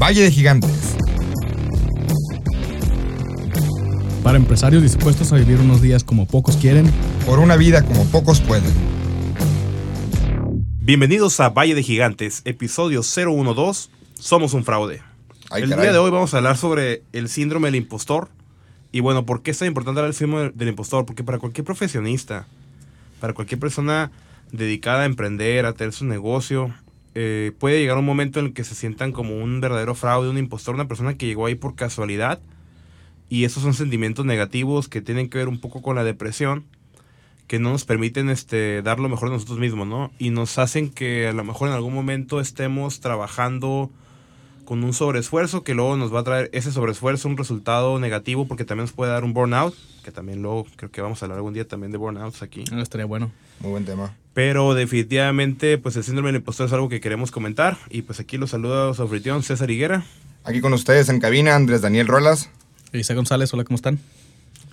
Valle de Gigantes. Para empresarios dispuestos a vivir unos días como pocos quieren. Por una vida como pocos pueden. Bienvenidos a Valle de Gigantes, episodio 012. Somos un fraude. Ay, el caray. día de hoy vamos a hablar sobre el síndrome del impostor. Y bueno, ¿por qué es tan importante hablar del síndrome del impostor? Porque para cualquier profesionista, para cualquier persona dedicada a emprender, a tener su negocio, eh, puede llegar un momento en el que se sientan como un verdadero fraude, un impostor, una persona que llegó ahí por casualidad. Y esos son sentimientos negativos que tienen que ver un poco con la depresión, que no nos permiten este, dar lo mejor de nosotros mismos, ¿no? Y nos hacen que a lo mejor en algún momento estemos trabajando con un sobreesfuerzo que luego nos va a traer ese sobreesfuerzo un resultado negativo porque también nos puede dar un burnout, que también luego creo que vamos a hablar algún día también de burnouts aquí. Ah, estaría bueno. Muy buen tema. Pero definitivamente, pues el síndrome del impostor es algo que queremos comentar. Y pues aquí los saluda su anfitrión César Higuera. Aquí con ustedes en cabina, Andrés Daniel Rolas. Isaac González, hola, ¿cómo están?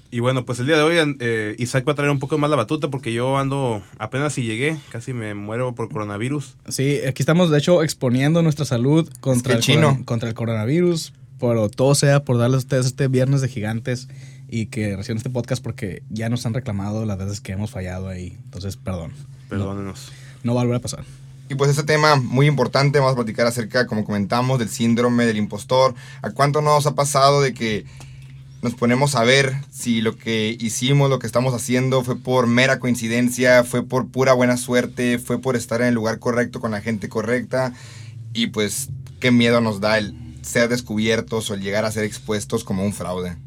Y bueno, pues el día de hoy eh, Isaac va a traer un poco más la batuta porque yo ando, apenas si llegué, casi me muero por coronavirus. Sí, aquí estamos de hecho exponiendo nuestra salud contra, que el, chino. contra el coronavirus, pero todo sea por darles a ustedes este viernes de gigantes y que reciban este podcast porque ya nos han reclamado las veces que hemos fallado ahí. Entonces, perdón. Perdónenos. No va a volver a pasar. Y pues este tema muy importante, vamos a platicar acerca, como comentamos, del síndrome del impostor. ¿A cuánto nos ha pasado de que nos ponemos a ver si lo que hicimos, lo que estamos haciendo fue por mera coincidencia, fue por pura buena suerte, fue por estar en el lugar correcto con la gente correcta? Y pues qué miedo nos da el ser descubiertos o el llegar a ser expuestos como un fraude.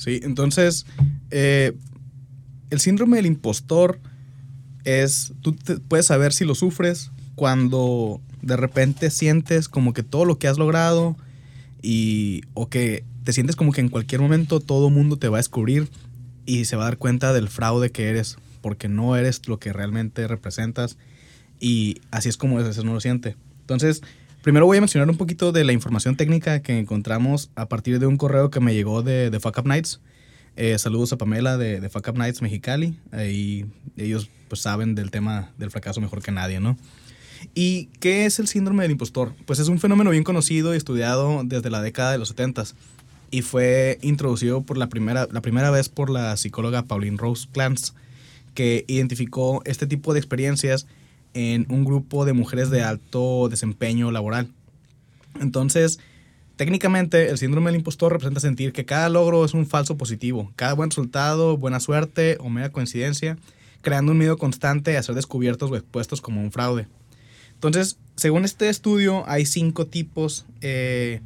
Sí, entonces, eh, el síndrome del impostor es, tú te- puedes saber si lo sufres cuando de repente sientes como que todo lo que has logrado y, o que te sientes como que en cualquier momento todo mundo te va a descubrir y se va a dar cuenta del fraude que eres, porque no eres lo que realmente representas y así es como a veces uno lo siente. Entonces, primero voy a mencionar un poquito de la información técnica que encontramos a partir de un correo que me llegó de, de Fuck Up Nights. Eh, saludos a Pamela de, de Fuck Up Nights Mexicali. Ahí ellos pues saben del tema del fracaso mejor que nadie, ¿no? ¿Y qué es el síndrome del impostor? Pues es un fenómeno bien conocido y estudiado desde la década de los 70 y fue introducido por la primera, la primera vez por la psicóloga Pauline Rose Clance, que identificó este tipo de experiencias en un grupo de mujeres de alto desempeño laboral. Entonces, técnicamente el síndrome del impostor representa sentir que cada logro es un falso positivo, cada buen resultado, buena suerte o mera coincidencia, creando un miedo constante a ser descubiertos o expuestos como un fraude. Entonces, según este estudio, hay cinco tipos eh,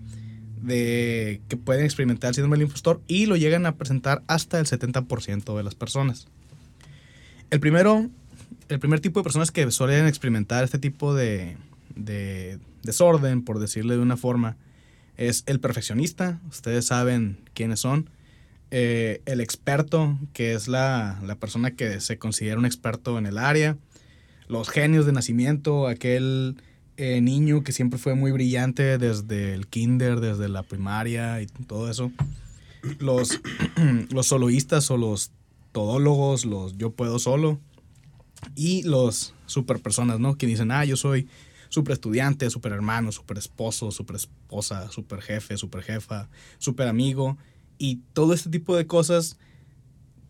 de que pueden experimentar el síndrome del impostor y lo llegan a presentar hasta el 70% de las personas. El primero, el primer tipo de personas que suelen experimentar este tipo de, de desorden, por decirle de una forma, es el perfeccionista. Ustedes saben quiénes son. Eh, el experto, que es la, la persona que se considera un experto en el área. Los genios de nacimiento, aquel eh, niño que siempre fue muy brillante desde el kinder, desde la primaria y todo eso. Los, los o los todólogos, los yo puedo solo. Y los super personas, ¿no? Que dicen, ah, yo soy super estudiante, super hermano, super esposo, super esposa, super jefe, super jefa, super amigo. Y todo este tipo de cosas,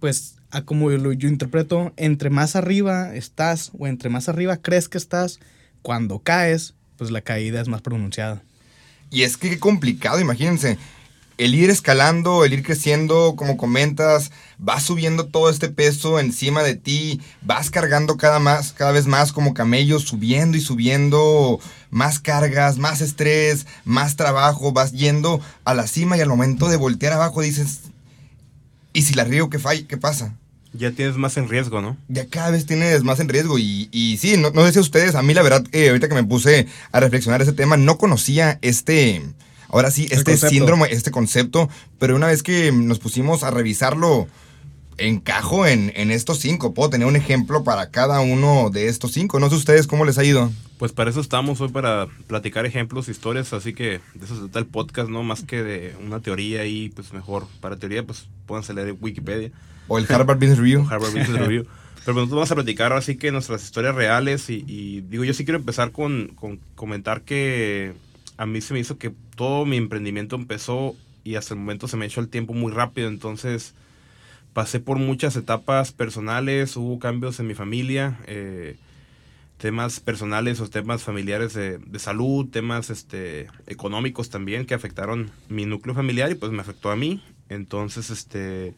pues, a como yo, yo interpreto, entre más arriba estás o entre más arriba crees que estás, cuando caes, pues la caída es más pronunciada. Y es que qué complicado, imagínense. El ir escalando, el ir creciendo, como comentas, vas subiendo todo este peso encima de ti, vas cargando cada, más, cada vez más como camello, subiendo y subiendo más cargas, más estrés, más trabajo, vas yendo a la cima y al momento de voltear abajo dices, ¿y si la río qué, falla, qué pasa? Ya tienes más en riesgo, ¿no? ya cada vez tienes más en riesgo. Y, y sí, no, no sé si ustedes, a mí la verdad, eh, ahorita que me puse a reflexionar ese tema, no conocía este, ahora sí, este síndrome, este concepto, pero una vez que nos pusimos a revisarlo, encajo en, en estos cinco. Puedo tener un ejemplo para cada uno de estos cinco. No sé ustedes cómo les ha ido. Pues para eso estamos hoy, para platicar ejemplos, historias, así que de eso se trata el podcast, ¿no? Más que de una teoría y pues mejor, para teoría, pues pónganse leer Wikipedia O el Harvard Business Review. Harvard Business Review. Pero nosotros vamos a platicar así que nuestras historias reales y, y digo, yo sí quiero empezar con, con comentar que a mí se me hizo que todo mi emprendimiento empezó y hasta el momento se me echó el tiempo muy rápido, entonces pasé por muchas etapas personales, hubo cambios en mi familia, eh, temas personales o temas familiares de, de, salud, temas este, económicos también que afectaron mi núcleo familiar y pues me afectó a mí. Entonces, este,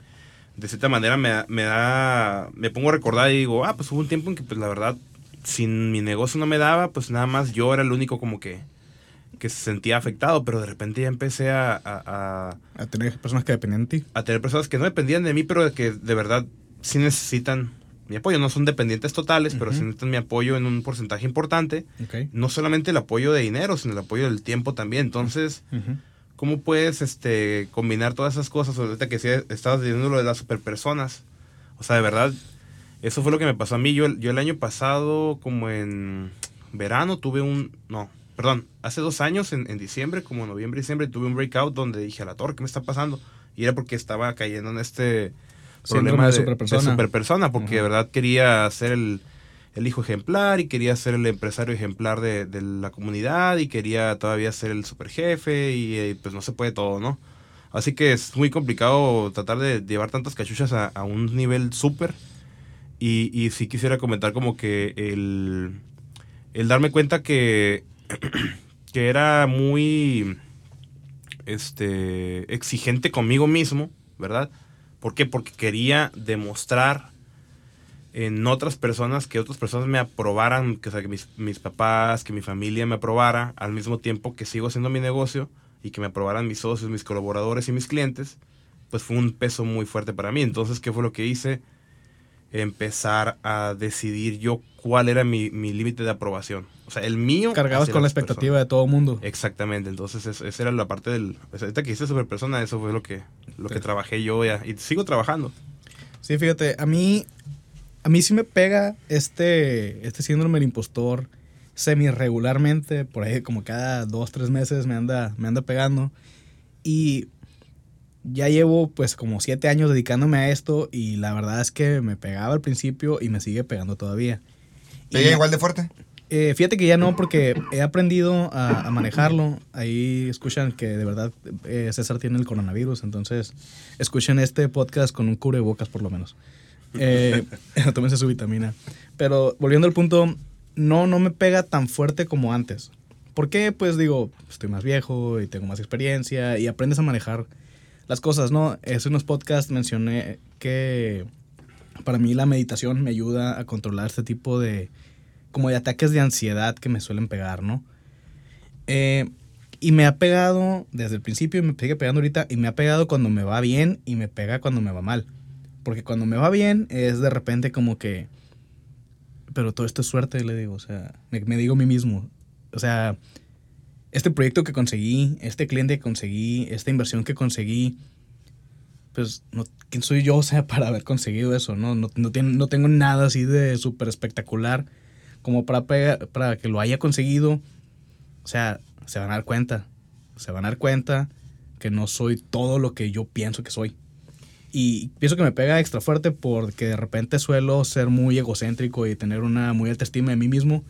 de cierta manera me, me da, me pongo a recordar y digo, ah, pues hubo un tiempo en que pues la verdad, sin mi negocio no me daba, pues nada más yo era el único como que que se sentía afectado, pero de repente ya empecé a... A, a tener personas que dependían de ti. A tener personas que no dependían de mí, pero que de verdad sí necesitan mi apoyo. No son dependientes totales, pero sí necesitan mi apoyo en un porcentaje importante. No solamente el apoyo de dinero, sino el apoyo del tiempo también. Entonces, ¿cómo puedes este, combinar todas esas cosas? Ahorita que sí estabas diciendo lo de las superpersonas. O sea, de verdad, eso fue lo que me pasó a mí. Yo, yo el año pasado, como en verano, tuve un... No, perdón, hace dos años, en, diciembre, como noviembre, diciembre, tuve un breakout donde dije, a la torre, ¿qué me está pasando? Y era porque estaba cayendo en este problema de, superpersona. porque de verdad quería ser el, hijo ejemplar y quería ser el empresario ejemplar de, la comunidad y quería todavía ser el superjefe y eh, pues no se puede todo, ¿no? Así que es muy complicado tratar de llevar tantas cachuchas a, un nivel súper. Y, y sí quisiera comentar como que el, el darme cuenta que que era muy este, exigente conmigo mismo, ¿verdad? ¿Por qué? Porque quería demostrar en otras personas que otras personas me aprobaran, que, sea, que mis, mis, papás, que mi familia me aprobara, al mismo tiempo que sigo haciendo mi negocio y que me aprobaran mis socios, mis colaboradores y mis clientes, pues fue un peso muy fuerte para mí. Entonces, ¿qué fue lo que hice? Empezar a decidir yo cuál era mi, mi límite de aprobación. O sea, el mío. Cargabas con la expectativa de todo el mundo. Exactamente. Entonces, esa era la parte del. ahorita que hice super persona, eso fue lo que, lo que trabajé yo ya. Y sigo trabajando. Sí, fíjate, a mí. A mí sí me pega este, este síndrome del impostor semi regularmente, por ahí como cada dos, tres meses me anda, me anda pegando. Y ya llevo pues como siete años dedicándome a esto y la verdad es que me pegaba al principio y me sigue pegando todavía. ¿Pega igual de fuerte? Eh, fíjate que ya no, porque he aprendido a, manejarlo. Ahí escuchan que de verdad eh, César tiene el coronavirus, entonces escuchen este podcast con un cubrebocas por lo menos. Eh, tómense su vitamina. Pero volviendo al punto, no, no me pega tan fuerte como antes. ¿Por qué? Pues digo, estoy más viejo y tengo más experiencia y aprendes a manejar las cosas, ¿no? Hace unos podcasts mencioné que para mí la meditación me ayuda a controlar este tipo de como de ataques de ansiedad que me suelen pegar, ¿no? Eh, y me ha pegado desde el principio y me sigue pegando ahorita y me ha pegado cuando me va bien y me pega cuando me va mal. Porque cuando me va bien es de repente como que... Pero todo esto es suerte, le digo. O sea, me, digo a mí mismo. O sea, este proyecto que conseguí, este cliente que conseguí, esta inversión que conseguí, pues, no, ¿quién soy yo, sea, para haber conseguido eso? No, no, no, no tengo nada así de súper espectacular como para, para que lo haya conseguido, o sea, se van a dar cuenta, se van a dar cuenta que no soy todo lo que yo pienso que soy. Y pienso que me pega extra fuerte porque de repente suelo ser muy egocéntrico y tener una muy alta estima de mí mismo.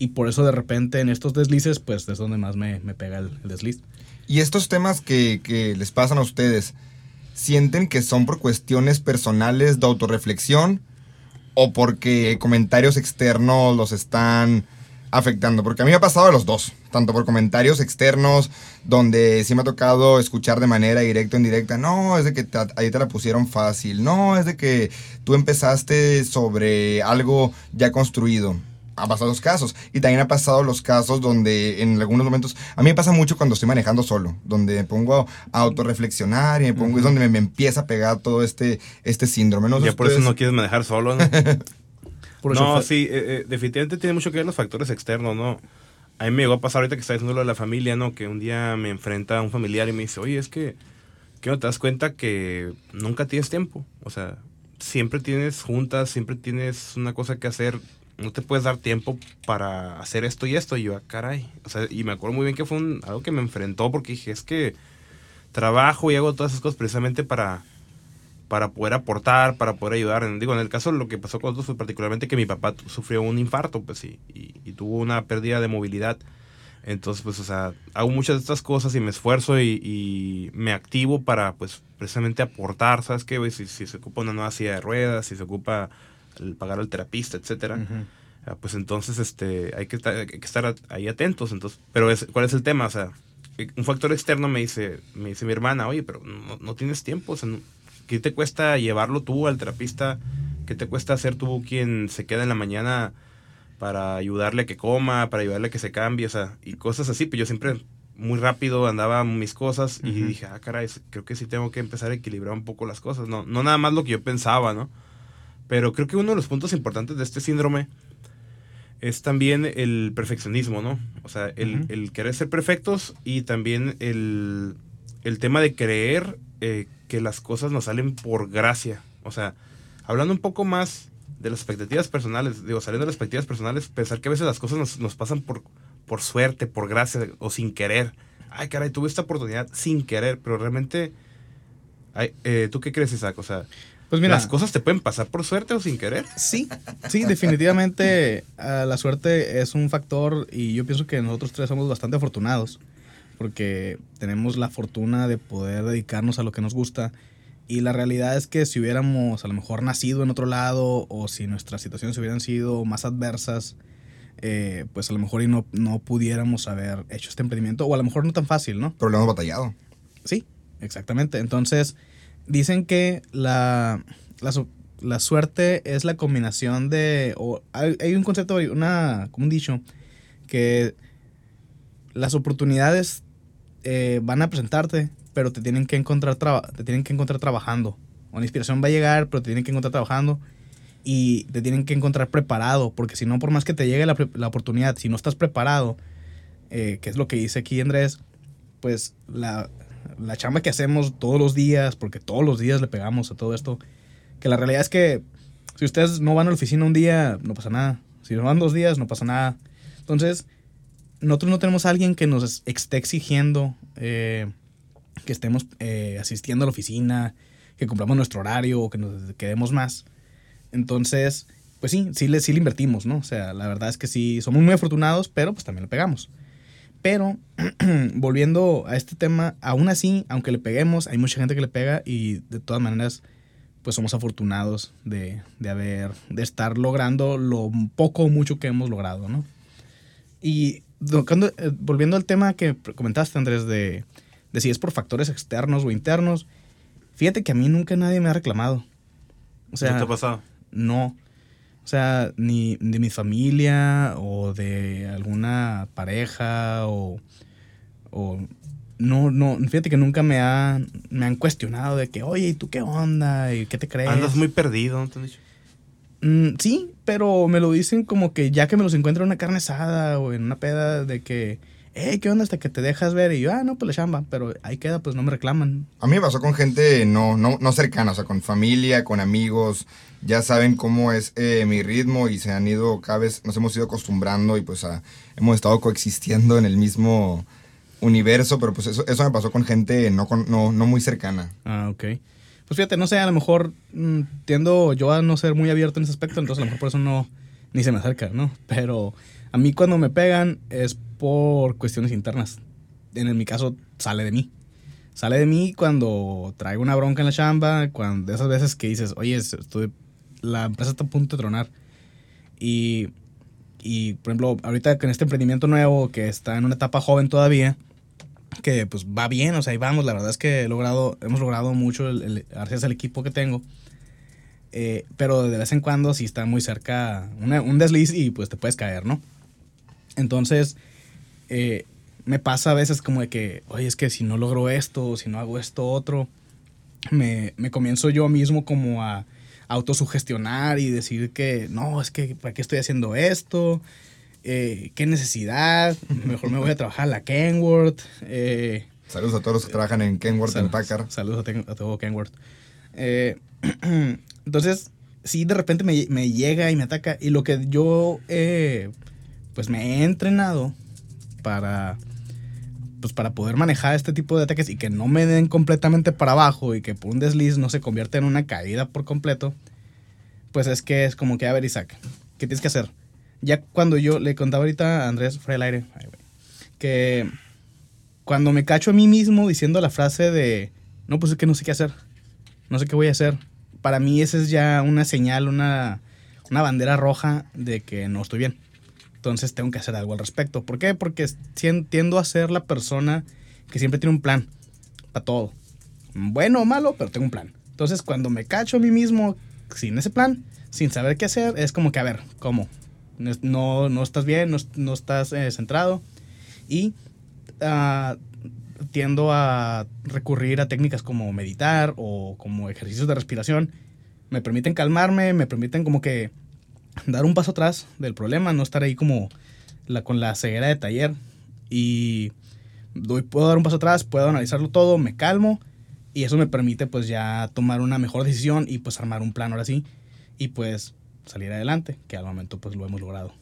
Y por eso de repente en estos deslices, pues es donde más me, pega el, el, desliz. Y estos temas que, que les pasan a ustedes, ¿sienten que son por cuestiones personales de autorreflexión? o porque comentarios externos los están afectando? Porque a mí me ha pasado de los dos, tanto por comentarios externos, donde sí me ha tocado escuchar de manera directa o indirecta, no, es de que ahí te la pusieron fácil, no, es de que tú empezaste sobre algo ya construido ha pasado los casos. Y también ha pasado los casos donde en algunos momentos, a mí me pasa mucho cuando estoy manejando solo, donde me pongo a autorreflexionar y me pongo, es donde me, empieza a pegar todo este, este síndrome. ¿no? Ya por eso no quieres manejar solo, ¿no? no, sí, eh, eh, definitivamente tiene mucho que ver los factores externos, ¿no? A mí me llegó a pasar ahorita que está diciendo lo de la familia, ¿no? Que un día me enfrenta a un familiar y me dice, oye, es que, que no te das cuenta que nunca tienes tiempo. O sea, siempre tienes juntas, siempre tienes una cosa que hacer no te puedes dar tiempo para hacer esto y esto. Y yo, ah, caray. O sea, y me acuerdo muy bien que fue algo que me enfrentó porque dije, es que trabajo y hago todas esas cosas precisamente para, para poder aportar, para poder ayudar. Digo, en el caso lo que pasó con nosotros fue particularmente que mi papá sufrió un infarto, pues, y, y, tuvo una pérdida de movilidad Entonces, pues, o sea, hago muchas de estas cosas y me esfuerzo y, me activo para, pues, precisamente aportar, ¿sabes qué, si se ocupa una nueva silla de ruedas, si se ocupa el pagar al terapista, etcétera. Ah, pues entonces este hay que estar, hay que estar ahí atentos entonces pero es, cuál es el tema o sea un factor externo me dice me dice mi hermana oye pero no, no tienes tiempo o sea, ¿qué te cuesta llevarlo tú al terapista qué te cuesta hacer tú quien se queda en la mañana para ayudarle a que coma para ayudarle a que se cambie o sea y cosas así pues yo siempre muy rápido andaba mis cosas y dije ah caray creo que sí tengo que empezar a equilibrar un poco las cosas no no nada más lo que yo pensaba no pero creo que uno de los puntos importantes de este síndrome es también el perfeccionismo, ¿no? O sea, el, querer ser perfectos y también el, tema de creer eh, que las cosas nos salen por gracia. O sea, hablando un poco más de las expectativas personales, digo, saliendo de las expectativas personales, pensar que a veces las cosas nos, pasan por, por suerte, por gracia o sin querer. Ay, caray, tuve esta oportunidad sin querer, pero realmente... Eh, ¿Tú qué crees, Isaac? O sea, pues mira, ¿Las cosas te pueden pasar por suerte o sin querer? Sí, sí, definitivamente ah, la suerte es un factor y yo pienso que nosotros tres somos bastante afortunados porque tenemos la fortuna de poder dedicarnos a lo que nos gusta y la realidad es que si hubiéramos a lo mejor nacido en otro lado o si nuestras situaciones hubieran sido más adversas, eh, pues a lo mejor y no, no pudiéramos haber hecho este emprendimiento o a lo mejor no tan fácil, ¿no? Pero lo hemos batallado. Sí, exactamente. Entonces dicen que la, la, suerte es la combinación de... O hay, un concepto, una, como un dicho, que las oportunidades eh, van a presentarte, pero te tienen que encontrar, te tienen que encontrar trabajando. Una inspiración va a llegar, pero te tienen que encontrar trabajando y te tienen que encontrar preparado, porque si no, por más que te llegue la, la oportunidad, si no estás preparado, eh, que es lo que dice aquí Andrés, pues la, la chamba que hacemos todos los días, porque todos los días le pegamos a todo esto, que la realidad es que si ustedes no van a la oficina un día, no pasa nada. Si no van dos días, no pasa nada. Entonces, nosotros no tenemos a alguien que nos esté exigiendo eh, que estemos eh, asistiendo a la oficina, que cumplamos nuestro horario o que nos quedemos más. Entonces, pues sí, sí le, sí le invertimos, ¿no? O sea, la verdad es que sí, somos muy afortunados, pero pues también le pegamos. Pero, volviendo a este tema, aún así, aunque le peguemos, hay mucha gente que le pega y de todas maneras, pues somos afortunados de, haber, de estar logrando lo poco o mucho que hemos logrado, ¿no? Y eh, volviendo al tema que comentaste, Andrés, de, de si es por factores externos o internos, fíjate que a mí nunca nadie me ha reclamado. O sea, ¿Qué te ha pasado? No. O sea, ni de mi familia o de alguna pareja o, o no, no, fíjate que nunca me, han, me han cuestionado de que, oye, ¿y tú qué onda? ¿Y qué te crees? Andas muy perdido, ¿no te han dicho? Mm, sí, pero me lo dicen como que ya que me los encuentro en una carne asada o en una peda de que, hey, ¿qué onda? Hasta que te dejas ver. Y yo, ah, no, pues la chamba. Pero ahí queda, pues no me reclaman. A mí me pasó con gente no, no, no cercana, o sea, con familia, con amigos. Ya saben cómo es eh, mi ritmo y se han ido, cada vez nos hemos ido acostumbrando y pues hemos estado coexistiendo en el mismo universo, pero pues eso, eso me pasó con gente no, no, no muy cercana. Ah, ok. Pues fíjate, no sé, a lo mejor mm, tiendo yo a no ser muy abierto en ese aspecto, entonces a lo mejor por eso no, ni se me acerca, ¿no? Pero a mí cuando me pegan es por cuestiones internas. En mi caso, sale de mí. Sale de mí cuando traigo una bronca en la chamba, cuando esas veces que dices, oye, estoy, la empresa está a punto de tronar. Y, y, por ejemplo, ahorita con este emprendimiento nuevo que está en una etapa joven todavía, que pues va bien, o sea, ahí vamos, la verdad es que hemos logrado mucho el, gracias al equipo que tengo. Eh, pero de vez en cuando si está muy cerca un desliz y pues te puedes caer, ¿no? Entonces, eh, me pasa a veces como de que, oye, es que si no logro esto, si no hago esto otro, me, me comienzo yo mismo como a autosugestionar y decir que, no, es que, ¿para qué estoy haciendo esto? Eh, ¿Qué necesidad? Mejor me voy a trabajar a la Kenworth. Eh, saludos a todos los que trabajan en Kenworth, en Packard. Saludos a, todo Kenworth. entonces, sí, de repente me, me, llega y me ataca. Y lo que yo pues me he entrenado para pues para poder manejar este tipo de ataques y que no me den completamente para abajo y que por un desliz no se convierta en una caída por completo, pues es que es como que, a ver, Isaac, ¿qué tienes que hacer? Ya cuando yo le contaba ahorita a Andrés fuera del aire, que cuando me cacho a mí mismo diciendo la frase de, no, pues es que no sé qué hacer, no sé qué voy a hacer, para mí esa es ya una señal, una, una bandera roja de que no estoy bien. Entonces tengo que hacer algo al respecto. ¿Por qué? Porque tien- tiendo a ser la persona que siempre tiene un plan para todo. Bueno o malo, pero tengo un plan. Entonces cuando me cacho a mí mismo sin ese plan, sin saber qué hacer, es como que, a ver, ¿cómo? No, no, no estás bien, no, no estás eh, centrado. Y ah, tiendo a recurrir a técnicas como meditar o como ejercicios de respiración. Me permiten calmarme, me permiten como que dar un paso atrás del problema, no estar ahí como con la ceguera de taller. Y doy, puedo dar un paso atrás, puedo analizarlo todo, me calmo y eso me permite pues ya tomar una mejor decisión y pues armar un plan ahora sí y pues salir adelante, que al momento pues lo hemos logrado.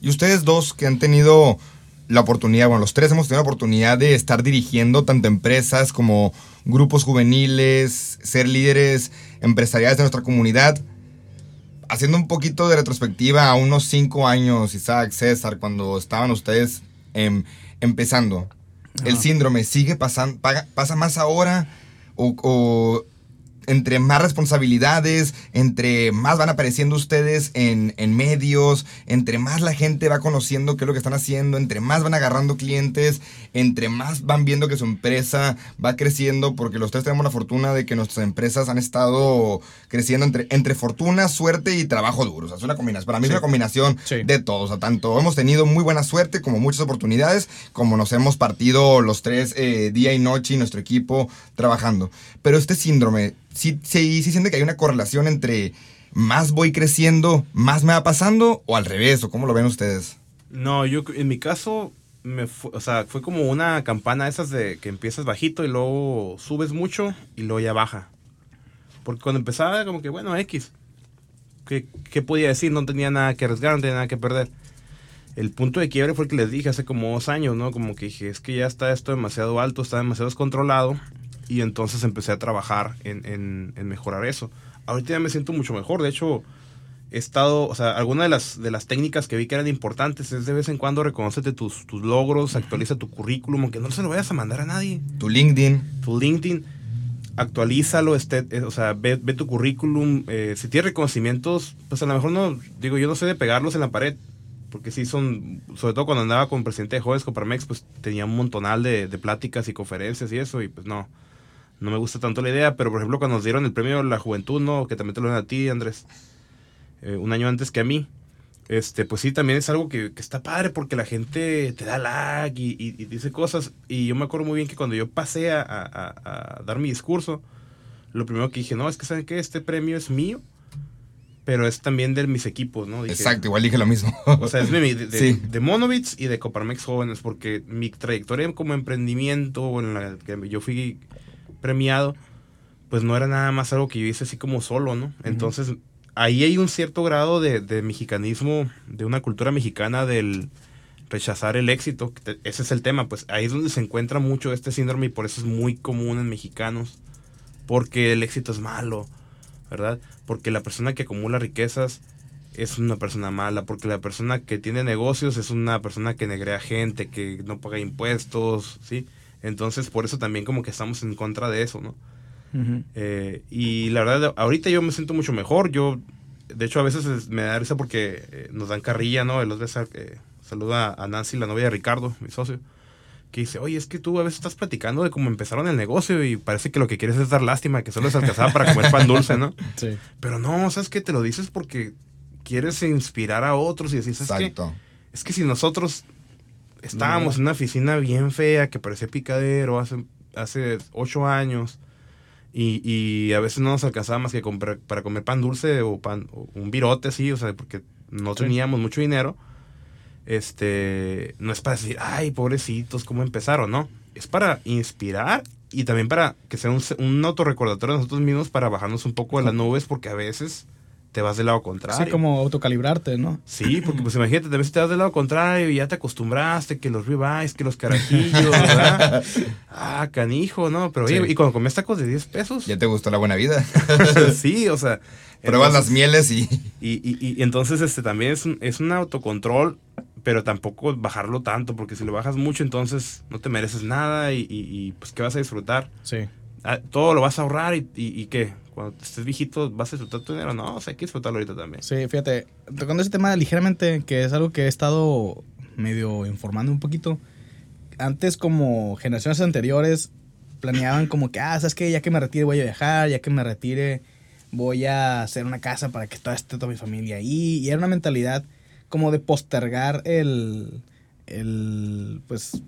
Y ustedes dos que han tenido la oportunidad, bueno, los tres hemos tenido la oportunidad de estar dirigiendo tanto empresas como grupos juveniles, ser líderes empresariales de nuestra comunidad. Haciendo un poquito de retrospectiva a unos cinco años, Isaac, César, cuando estaban ustedes em, empezando, ¿el síndrome sigue pasando, pasa más ahora? O, o entre más responsabilidades, entre más van apareciendo ustedes en, en medios, entre más la gente va conociendo qué es lo que están haciendo, entre más van agarrando clientes, entre más van viendo que su empresa va creciendo, porque los tres tenemos la fortuna de que nuestras empresas han estado creciendo entre, entre fortuna, suerte y trabajo duro. O sea, es una combinación. Para mí es una combinación Sí. de todo. O sea, tanto hemos tenido muy buena suerte como muchas oportunidades, como nos hemos partido los tres eh, día y noche y nuestro equipo trabajando. Pero este síndrome, sí, sí, sí siente que hay una correlación entre más voy creciendo, más me va pasando, o al revés, o cómo lo ven ustedes. No, yo en mi caso, me fu- o sea, fue como una campana esas de que empiezas bajito y luego subes mucho y luego ya baja. Porque cuando empezaba, como que, bueno, X. ¿Qué, qué podía decir? No tenía nada que arriesgar, no tenía nada que perder. El punto de quiebre fue el que les dije hace como dos años, ¿no? Como que dije, es que ya está esto demasiado alto, está demasiado descontrolado. Y entonces empecé a trabajar en, en- en mejorar eso. Ahorita ya me siento mucho mejor. De hecho, he estado, o sea, alguna de las, de las técnicas que vi que eran importantes es de vez en cuando reconocete tus, tus logros, actualiza tu currículum, aunque no se lo vayas a mandar a nadie. Tu LinkedIn. Tu LinkedIn, actualízalo, este, eh, o sea, ve, ve tu currículum. eh, si tienes reconocimientos, pues a lo mejor no, digo, yo no sé de pegarlos en la pared. Porque sí son, sobre todo cuando andaba con presidente de Jóvenes Coparmex, pues tenía un montonal de, de pláticas y conferencias y eso, y pues no, no me gusta tanto la idea. Pero por ejemplo, cuando nos dieron el premio la juventud, ¿no? Que también te lo dieron a ti, Andrés, eh, un año antes que a mí. Este, pues sí, también es algo que, que está padre porque la gente te da lag y, y- y dice cosas. Y yo me acuerdo muy bien que cuando yo pasé a, a- a- dar mi discurso, lo primero que dije, no, es que saben que este premio es mío, pero es también de mis equipos, ¿no? Dije, Exacto, igual dije lo mismo. o sea, es de, de, de- Sí. de Monovitz y de Coparmex Jóvenes, porque mi trayectoria como emprendimiento en la que yo fui premiado, pues no era nada más algo que yo hice así como solo, ¿no? Entonces, ahí hay un cierto grado de, de mexicanismo, de una cultura mexicana del rechazar el éxito. Ese es el tema, pues ahí es donde se encuentra mucho este síndrome y por eso es muy común en mexicanos, porque el éxito es malo, ¿verdad? Porque la persona que acumula riquezas es una persona mala, porque la persona que tiene negocios es una persona que negrea gente, que no paga impuestos, ¿sí? Entonces, por eso también como que estamos en contra de eso, ¿no? Eh, y la verdad, ahorita yo me siento mucho mejor. Yo, de hecho, a veces es- me da risa porque eh, nos dan carrilla, ¿no? El otro día eh, saluda a Nancy, la novia de Ricardo, mi socio, que dice, oye, es que tú a veces estás platicando de cómo empezaron el negocio y parece que lo que quieres es dar lástima, que solo les alcanzaba para comer pan dulce, ¿no? Sí. Pero no, ¿sabes qué? Te lo dices porque quieres inspirar a otros y decir, ¿sabes qué? Exacto. Es que si nosotros estábamos en una oficina bien fea que parecía picadero hace, hace ocho años. Y, y a veces no nos alcanzaba más que comprar, para comer pan dulce o pan o un virote así, o sea, porque no Sí. teníamos mucho dinero, este, no es para decir, ay, pobrecitos, ¿cómo empezaron? No, es para inspirar y también para que sea un, un autorrecordatorio de nosotros mismos para bajarnos un poco de las nubes porque a veces te vas del lado contrario. Sí, como autocalibrarte, ¿no? Sí, porque pues imagínate, a veces te vas del lado contrario y ya te acostumbraste, que los ribeyes, que los carajillos, ¿verdad? ah, canijo, ¿no? Pero oye, Sí. y cuando comías tacos de 10 pesos, Ya te gustó la buena vida. sí, o sea. Pruebas las mieles y... y, y, y entonces este también es un, es un autocontrol, pero tampoco bajarlo tanto, porque si lo bajas mucho, entonces no te mereces nada y, y- y, pues ¿qué vas a disfrutar? Sí. Ah, Todo lo vas a ahorrar y, y, y ¿qué? Cuando estés viejito, ¿vas a disfrutar tu dinero? No, o sea, hay que disfrutarlo ahorita también. Sí, fíjate, tocando ese tema ligeramente, que es algo que he estado medio informando un poquito. Antes, como generaciones anteriores, planeaban como que, ah, ¿sabes qué? Ya que me retire voy a viajar, ya que me retire voy a hacer una casa para que toda, esté toda mi familia ahí. Y era una mentalidad como de postergar el, el, pues,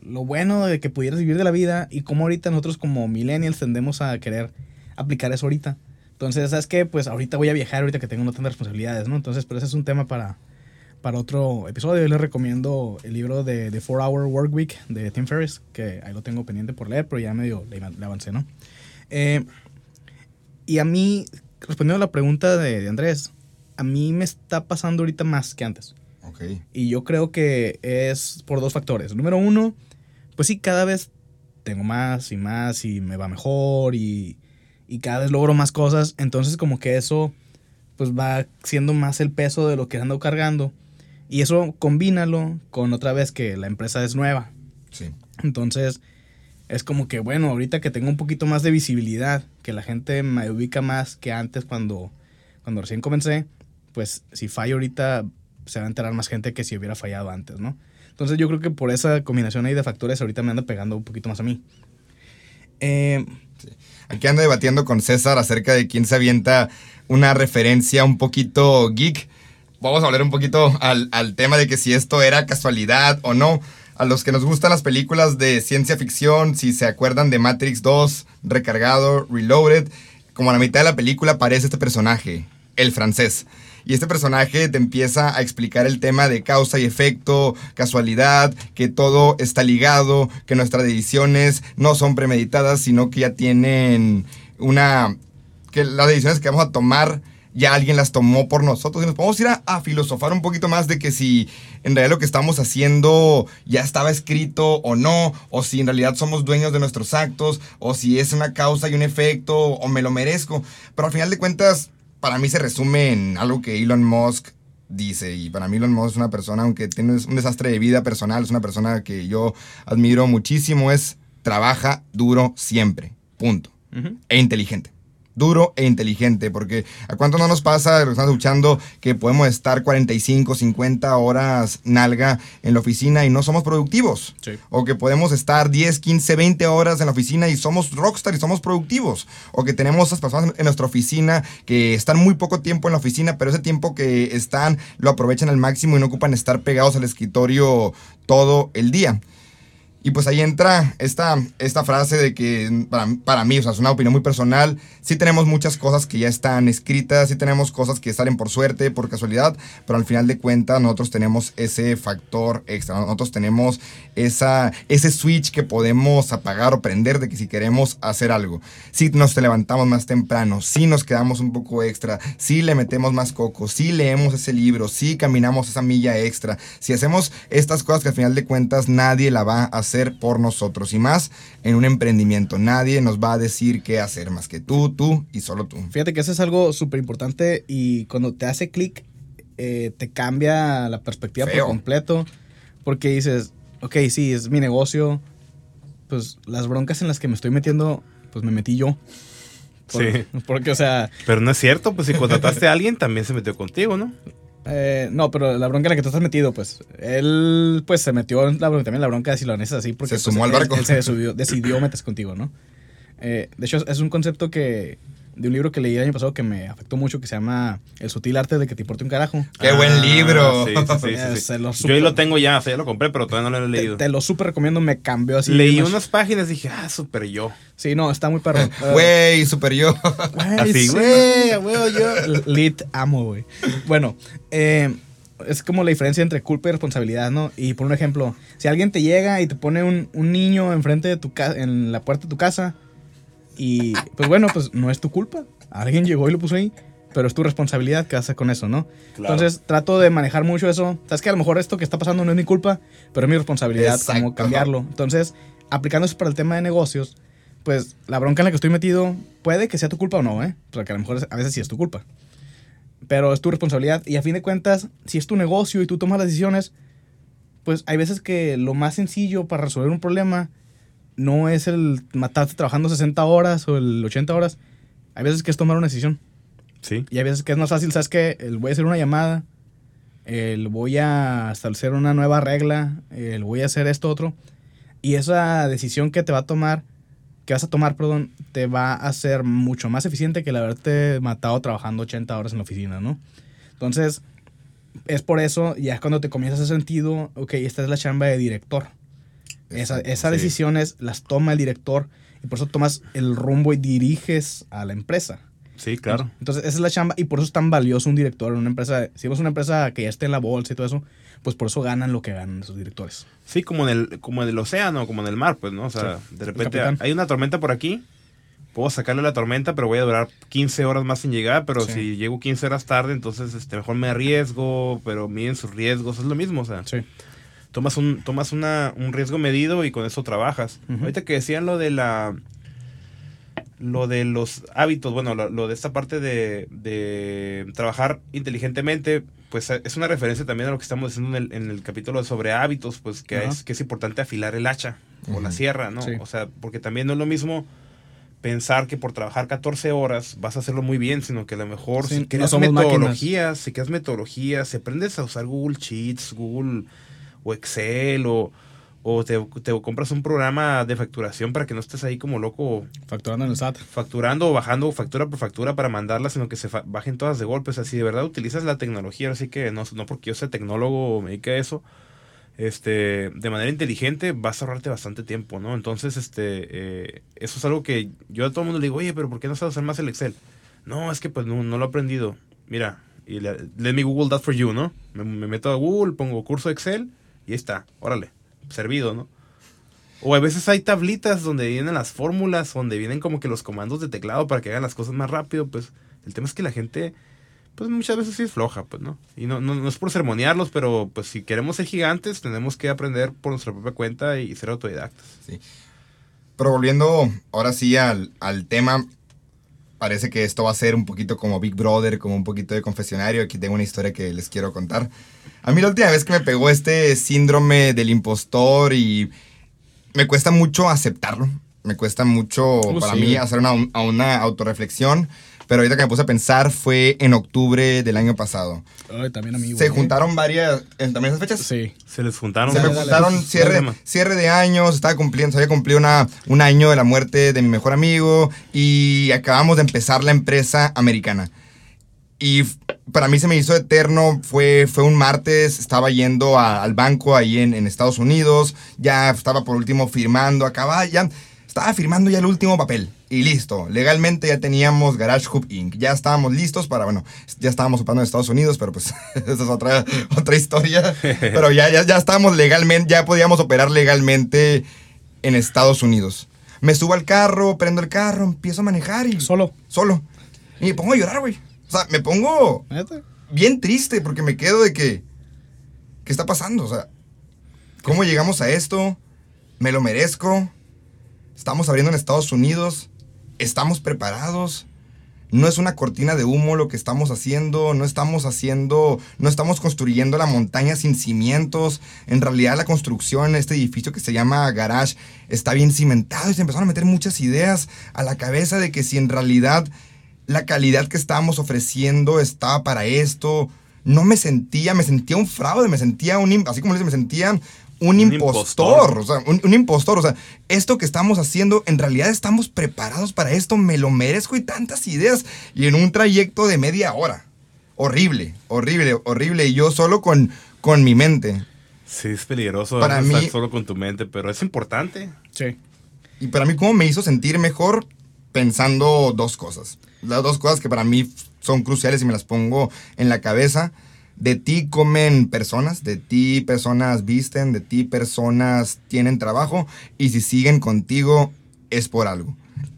lo bueno de que pudieras vivir de la vida y como ahorita nosotros como millennials tendemos a querer aplicar eso ahorita. Entonces, ¿sabes qué? Pues ahorita voy a viajar, ahorita que tengo no tantas responsabilidades, ¿no? Entonces, pero ese es un tema para, para otro episodio. Yo les recomiendo el libro de The 4 Hour Work Week de Tim Ferriss, que ahí lo tengo pendiente por leer, pero ya medio le, le avancé, ¿no? Eh, y a mí, respondiendo a la pregunta de, de Andrés, a mí me está pasando ahorita más que antes. Ok. Y yo creo que es por dos factores. Número uno, pues sí, cada vez tengo más y más y me va mejor y, y cada vez logro más cosas. Entonces como que eso pues va siendo más el peso de lo que ando cargando. Y eso combínalo con otra vez que la empresa es nueva. Sí. Entonces es como que bueno, ahorita que tengo un poquito más de visibilidad, que la gente me ubica más que antes cuando, cuando recién comencé, pues si fallo ahorita se va a enterar más gente que si hubiera fallado antes, ¿no? Entonces yo creo que por esa combinación ahí de factores ahorita me anda pegando un poquito más a mí. Eh, Aquí ando debatiendo con César acerca de quién se avienta una referencia un poquito geek. Vamos a hablar un poquito al, al tema de que si esto era casualidad o no. A los que nos gustan las películas de ciencia ficción, si se acuerdan de Matrix 2, Recargado, Reloaded, como a la mitad de la película aparece este personaje, el francés. Y este personaje te empieza a explicar el tema de causa y efecto, casualidad, que todo está ligado, que nuestras decisiones no son premeditadas, sino que ya tienen una... que las decisiones que vamos a tomar ya alguien las tomó por nosotros. Y nos podemos ir a, a filosofar un poquito más de que si en realidad lo que estamos haciendo ya estaba escrito o no, o si en realidad somos dueños de nuestros actos, o si es una causa y un efecto, o me lo merezco. Pero al final de cuentas, para mí se resume en algo que Elon Musk dice. Y para mí Elon Musk es una persona, aunque tiene un desastre de vida personal, es una persona que yo admiro muchísimo, es trabaja duro siempre. Punto. E inteligente. Duro e inteligente, porque ¿a cuánto no nos pasa, lo que estamos escuchando, que podemos estar 45, 50 horas nalga en la oficina y no somos productivos? Sí. O que podemos estar 10, 15, 20 horas en la oficina y somos rockstar y somos productivos. O que tenemos esas personas en nuestra oficina que están muy poco tiempo en la oficina, pero ese tiempo que están lo aprovechan al máximo y no ocupan estar pegados al escritorio todo el día. Y pues ahí entra esta, esta frase de que para, para mí, o sea, es una opinión muy personal, sí tenemos muchas cosas que ya están escritas, sí tenemos cosas que salen por suerte, por casualidad, pero al final de cuentas nosotros tenemos ese factor extra, nosotros tenemos esa, ese switch que podemos apagar o prender de que si queremos hacer algo, si nos levantamos más temprano, si nos quedamos un poco extra, si le metemos más coco, si leemos ese libro, si caminamos esa milla extra, si hacemos estas cosas que al final de cuentas nadie la va a hacer por nosotros y más en un emprendimiento, nadie nos va a decir qué hacer más que tú, tú y solo tú. Fíjate que eso es algo súper importante y cuando te hace clic, eh, te cambia la perspectiva Feo. por completo. Porque dices, ok, sí, es mi negocio. Pues las broncas en las que me estoy metiendo, pues me metí yo. Por- Sí. Porque, o sea, Pero no es cierto, pues si contrataste a alguien, también se metió contigo, ¿no? Eh, no, pero la bronca en la que tú estás metido, pues él pues se metió en la, bronca- también la bronca de si lo necesitas así. Porque Se pues, sumó al él- barco. Él, se subió- decidió meterse contigo, ¿no? Eh, de hecho, es un concepto que de un libro que leí el año pasado que me afectó mucho que se llama El sutil arte de que te importe un carajo. ¡Qué buen libro! Ah, Sí, sí, sí, sí, sí. se lo Yo ahí super- lo tengo ya, o sea, ya lo compré, pero todavía no lo he leído. te lo súper recomiendo, me cambió así. Leí unas- unas páginas y dije, ah, súper yo. Sí, no, está muy perro. Güey, super yo. güey, Así, sí. güey, güey, yo. Lit amo, güey. Bueno, eh, es como la diferencia entre culpa y responsabilidad, ¿no? Y por un ejemplo, si alguien te llega y te pone un, un niño enfrente de tu casa, en la puerta de tu casa, y pues bueno, pues no es tu culpa. Alguien llegó y lo puso ahí, pero es tu responsabilidad qué hacer con eso, ¿no? Claro. Entonces trato de manejar mucho eso. Sabes que a lo mejor esto que está pasando no es mi culpa, pero es mi responsabilidad Exacto. cómo cambiarlo. Entonces, aplicando eso para el tema de negocios, pues la bronca en la que estoy metido puede que sea tu culpa o no, ¿eh? Porque a lo mejor a veces sí es tu culpa. pero es tu responsabilidad. Y a fin de cuentas, si es tu negocio y tú tomas las decisiones, pues hay veces que lo más sencillo para resolver un problema no es el matarte trabajando 60 horas o el 80 horas. Hay veces que es tomar una decisión. Sí. Y hay veces que es más fácil, ¿sabes qué? El voy a hacer una llamada, el voy a establecer una nueva regla, el voy a hacer esto otro. Y esa decisión que te va a tomar, que vas a tomar, perdón, te va a ser mucho más eficiente que el haberte matado trabajando 80 horas en la oficina, ¿no? Entonces, es por eso, ya cuando te comienzas a sentido, ok, esta es la chamba de director. Esa, esas sí. decisiones las toma el director y por eso tomas el rumbo y diriges a la empresa. Sí, claro. Entonces, esa es la chamba y por eso es tan valioso un director en una empresa. Si vemos una empresa que ya esté en la bolsa y todo eso, pues por eso ganan lo que ganan esos directores. Sí, como en el, como en el océano, como en el mar, pues, ¿no? O sea, Sí, de repente hay una tormenta por aquí, puedo sacarle la tormenta, pero voy a durar 15 horas más sin llegar, pero Sí. si llego 15 horas tarde, entonces este, mejor me arriesgo, pero miden sus riesgos, es lo mismo, o sea, Sí. Tomas un, tomas una, un riesgo medido y con eso trabajas. Ahorita que decían lo de la lo de los hábitos, bueno, lo, lo de esta parte de, de trabajar inteligentemente, pues eh, es una referencia también a lo que estamos diciendo en el, en el capítulo sobre hábitos, pues que es, que es importante afilar el hacha o la sierra, ¿no? Sí. O sea, porque también no es lo mismo pensar que por trabajar 14 horas vas a hacerlo muy bien, sino que a lo mejor Sí, si no creas máquinas. metodologías, si creas metodologías, si aprendes a usar Google Sheets, Google o Excel o, o te, te compras un programa de facturación para que no estés ahí como loco Facturando en el SAT. facturando o bajando factura por factura para mandarla, sino que se bajen todas de golpe. O sea, si de verdad utilizas la tecnología, así que no, no porque yo sea tecnólogo o me dedique a eso, este, de manera inteligente, vas a ahorrarte bastante tiempo, ¿no? Entonces, este, eh, eso es algo que yo a todo el mundo le digo, oye, pero ¿por qué no sabes usar más el Excel? No, es que pues no, no lo he aprendido. Mira, y le, let me Google that for you, ¿no? Me, me meto a Google, pongo curso Excel y ahí está, órale, servido, ¿no? O a veces hay tablitas donde vienen las fórmulas, donde vienen como que los comandos de teclado para que hagan las cosas más rápido, pues el tema es que la gente, pues muchas veces sí es floja, pues, ¿no? Y no, no, no es por sermonearlos, pero pues si queremos ser gigantes, tenemos que aprender por nuestra propia cuenta y ser autodidactas. Pero volviendo ahora sí al, al tema, parece que esto va a ser un poquito como Big Brother, como un poquito de confesionario. Aquí tengo una historia que les quiero contar. A mí la última vez que me pegó este síndrome del impostor y me cuesta mucho aceptarlo. Me cuesta mucho para sí. mí hacer una, una autorreflexión. Pero ahorita que me puse a pensar fue en octubre del año pasado. Ay, también a mí. Se juntaron varias... ¿en ¿También esas fechas? Sí. Se les juntaron. Se me Dale, juntaron cierre, cierre de años, estaba cumpliendo, se había cumplido una, un año de la muerte de mi mejor amigo y acabamos de empezar la empresa americana. Y para mí se me hizo eterno, fue, fue un martes, estaba yendo a- al banco ahí en, en Estados Unidos, ya estaba por último firmando, acababa ya, estaba firmando ya el último papel. Y listo, legalmente ya teníamos Garage Hub Inc. Ya estábamos listos para, bueno, ya estábamos operando en Estados Unidos, pero pues esa es otra, otra historia. Pero ya, ya, ya estábamos legalmente, ya podíamos operar legalmente en Estados Unidos. Me subo al carro, prendo el carro, empiezo a manejar y Solo. solo. Y me pongo a llorar, güey. O sea, me pongo bien triste porque me quedo de que. ¿Qué está pasando? O sea, ¿cómo llegamos a esto? ¿Me lo merezco? Estamos abriendo en Estados Unidos. Estamos preparados. No es una cortina de humo lo que estamos haciendo. No estamos haciendo. No estamos construyendo la montaña sin cimientos. En realidad, la construcción, este edificio que se llama Garage, está bien cimentado. Y se empezaron a meter muchas ideas a la cabeza de que si en realidad la calidad que estábamos ofreciendo estaba para esto. No me sentía, me sentía un fraude, me sentía un, así como le dice, me sentía un, impostor, impostor. o sea, un, un impostor, o sea, esto que estamos haciendo, en realidad estamos preparados para esto, me lo merezco y tantas ideas, y en un trayecto de media hora. Horrible, horrible, horrible, y yo solo con, con mi mente. Sí, es peligroso Para estar mí- solo con tu mente, pero es importante. Sí. Y para mí, ¿cómo me hizo sentir mejor? Pensando dos cosas. Las dos cosas que para mí son cruciales y me las pongo en la cabeza. De ti comen personas, de ti personas visten, de ti personas tienen trabajo y si siguen contigo es por algo.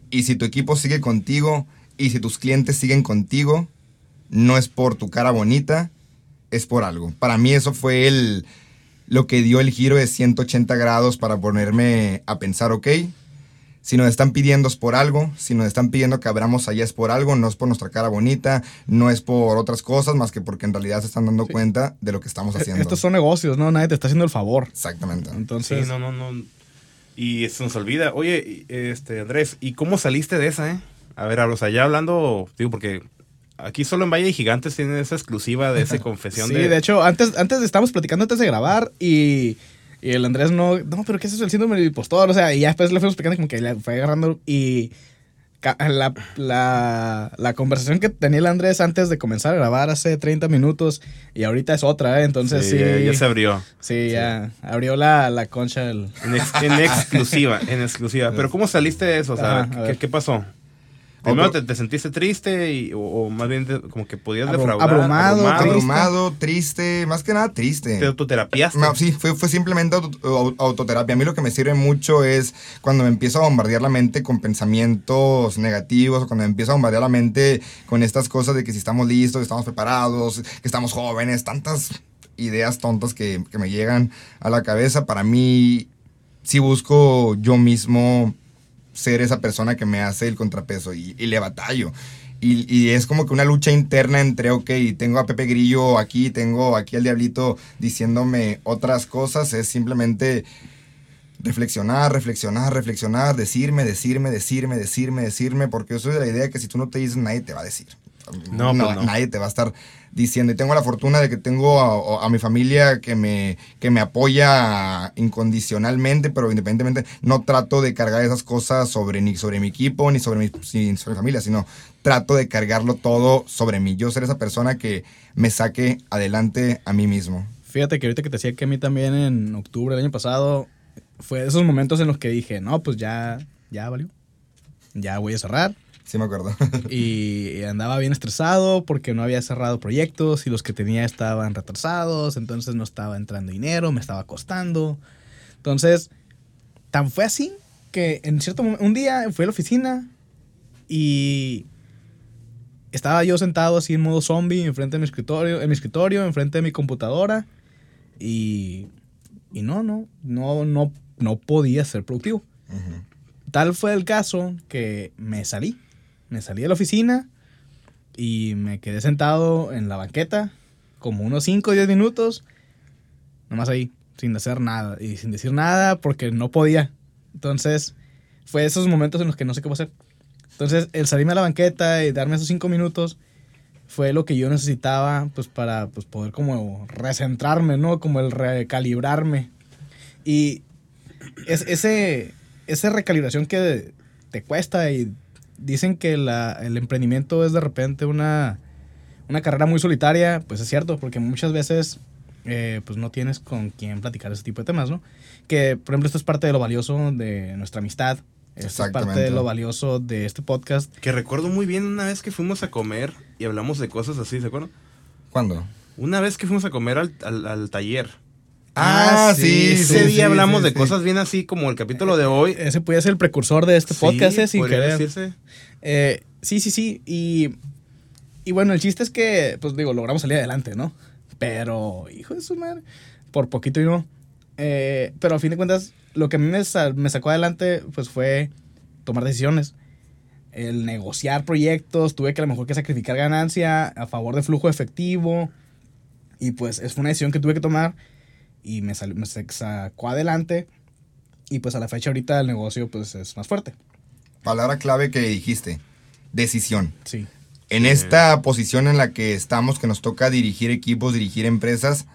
Y si tu equipo sigue contigo y si tus clientes siguen contigo, no es por tu cara bonita, es por algo. Para mí eso fue el, lo que dio el giro de 180 grados para ponerme a pensar, ok, Si nos están pidiendo es por algo, si nos están pidiendo que abramos allá es por algo, no es por nuestra cara bonita, no es por otras cosas, más que porque en realidad se están dando cuenta de lo que estamos haciendo. Estos son negocios, ¿no? Nadie te está haciendo el favor. Exactamente. Entonces, Sí, no, no, no. Y se nos olvida. Oye, este, Andrés, ¿y cómo saliste de esa, eh? A ver, o sea, ya hablando, digo, porque aquí solo en Valle de Gigantes tienen esa exclusiva de esa confesión sí, de... de hecho, antes, antes estábamos platicando antes de grabar y, y el Andrés no, no, pero ¿qué es eso del síndrome del impostor? O sea, y ya después le fuimos explicando como que le fue agarrando y la, la, la conversación que tenía el Andrés antes de comenzar a grabar hace 30 minutos y ahorita es otra, ¿eh? Entonces sí, Sí, ya se abrió. sí, ya abrió la, la concha el... En, ex- en exclusiva, en exclusiva. Pero ¿cómo saliste de eso? O sea, ¿qué, qué pasó? Primero te, te sentiste triste y, o, o más bien te- como que podías Abru- defraudar. abrumado, triste. Abrumado, triste, más que nada triste. Te autoterapiaste. No, sí, fue, fue simplemente auto- au- autoterapia. A mí lo que me sirve mucho es cuando me empiezo a bombardear la mente con pensamientos negativos, o cuando me empiezo a bombardear la mente con estas cosas de que si estamos listos, que estamos preparados, que estamos jóvenes, tantas ideas tontas que, que me llegan a la cabeza. Para mí, sí busco yo mismo ser esa persona que me hace el contrapeso y, y le batallo. Y, y es como que una lucha interna entre, ok, tengo a Pepe Grillo aquí, tengo aquí al Diablito diciéndome otras cosas, es simplemente reflexionar, reflexionar, reflexionar, decirme, decirme, decirme, decirme, decirme, porque yo soy de la idea que si tú no te dices, nadie te va a decir. No, pues no. Nadie te va a estar diciendo. Y tengo la fortuna de que tengo a, a mi familia que me, que me apoya incondicionalmente, pero independientemente no trato de cargar esas cosas sobre ni sobre mi equipo, ni sobre mi, sobre mi familia, sino trato de cargarlo todo sobre mí. Yo ser esa persona que me saque adelante a mí mismo. Fíjate que ahorita que te decía que a mí también en octubre del año pasado fue de esos momentos en los que dije, no, pues ya, ya valió. Ya voy a cerrar. Sí me acuerdo. Y andaba bien estresado porque no había cerrado proyectos y los que tenía estaban retrasados, entonces no estaba entrando dinero, me estaba costando. Entonces, tan fue así que en cierto momento, un día fui a la oficina y estaba yo sentado así en modo zombie enfrente de mi escritorio, en mi escritorio, enfrente de mi computadora y, y no, no, no, no, no podía ser productivo. Tal fue el caso que me salí. Me salí de la oficina y me quedé sentado en la banqueta como unos 5 o 10 minutos, nomás ahí, sin hacer nada y sin decir nada porque no podía. Entonces, fue esos momentos en los que no sé qué hacer. Entonces, el salirme a la banqueta y darme esos 5 minutos fue lo que yo necesitaba pues para pues, poder como recentrarme, ¿no? Como el recalibrarme. Y es, ese, esa recalibración que te cuesta y dicen que la- el emprendimiento es de repente una, una carrera muy solitaria, pues es cierto, porque muchas veces eh, pues no tienes con quién platicar ese tipo de temas, ¿no? Que, por ejemplo, esto es parte de lo valioso de nuestra amistad. Esto es parte de lo valioso de este podcast. Que recuerdo muy bien una vez que fuimos a comer y hablamos de cosas así, ¿se acuerdan? ¿Cuándo? Una vez que fuimos a comer al, al- al taller. Ah, sí, Ese sí, día sí, hablamos sí, de sí. cosas bien así como el capítulo de hoy. Ese puede ser el precursor de este podcast, Sí, eh, sin querer. decirse. Eh, sí, sí, sí. Y, y bueno, el chiste es que, pues digo, logramos salir adelante, ¿no? Pero, hijo de su madre, por poquito y no. Eh, pero a fin de cuentas, lo que a mí me, me sacó adelante, pues fue tomar decisiones. El negociar proyectos, tuve que a lo mejor que sacrificar ganancia a favor de flujo efectivo. Y pues es una decisión que tuve que tomar y me, salió- me sacó adelante. Y pues a la fecha ahorita el negocio pues es más fuerte. Palabra clave que dijiste. Decisión. Sí. En esta posición en la que estamos, que nos toca dirigir equipos, dirigir empresas,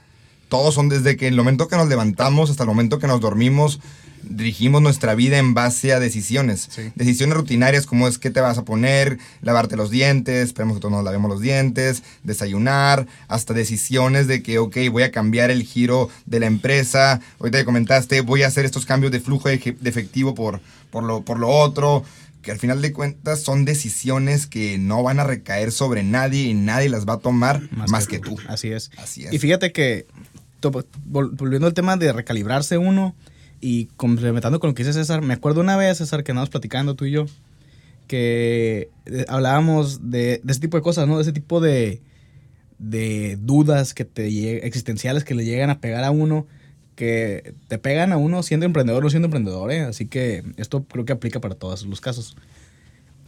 todos son desde que el momento que nos levantamos hasta el momento que nos dormimos, dirigimos nuestra vida en base a decisiones. Sí. Decisiones rutinarias como es qué te vas a poner, lavarte los dientes, esperemos que todos nos lavemos los dientes, desayunar, hasta decisiones de que, ok, voy a cambiar el giro de la empresa. Ahorita ya comentaste, voy a hacer estos cambios de flujo de efectivo por, por, lo, por lo otro que al final de cuentas son decisiones que no van a recaer sobre nadie y nadie las va a tomar más, que, tú. Así es. Así es. Y fíjate que, volviendo al tema de recalibrarse uno y complementando con lo que dice César, me acuerdo una vez, César, que andábamos platicando tú y yo, que eh, hablábamos de, de ese tipo de cosas, ¿no? De ese tipo de, de dudas que te existenciales que le llegan a pegar a uno, que te pegan a uno siendo emprendedor o no siendo emprendedor, ¿eh? Así que esto creo que aplica para todos los casos.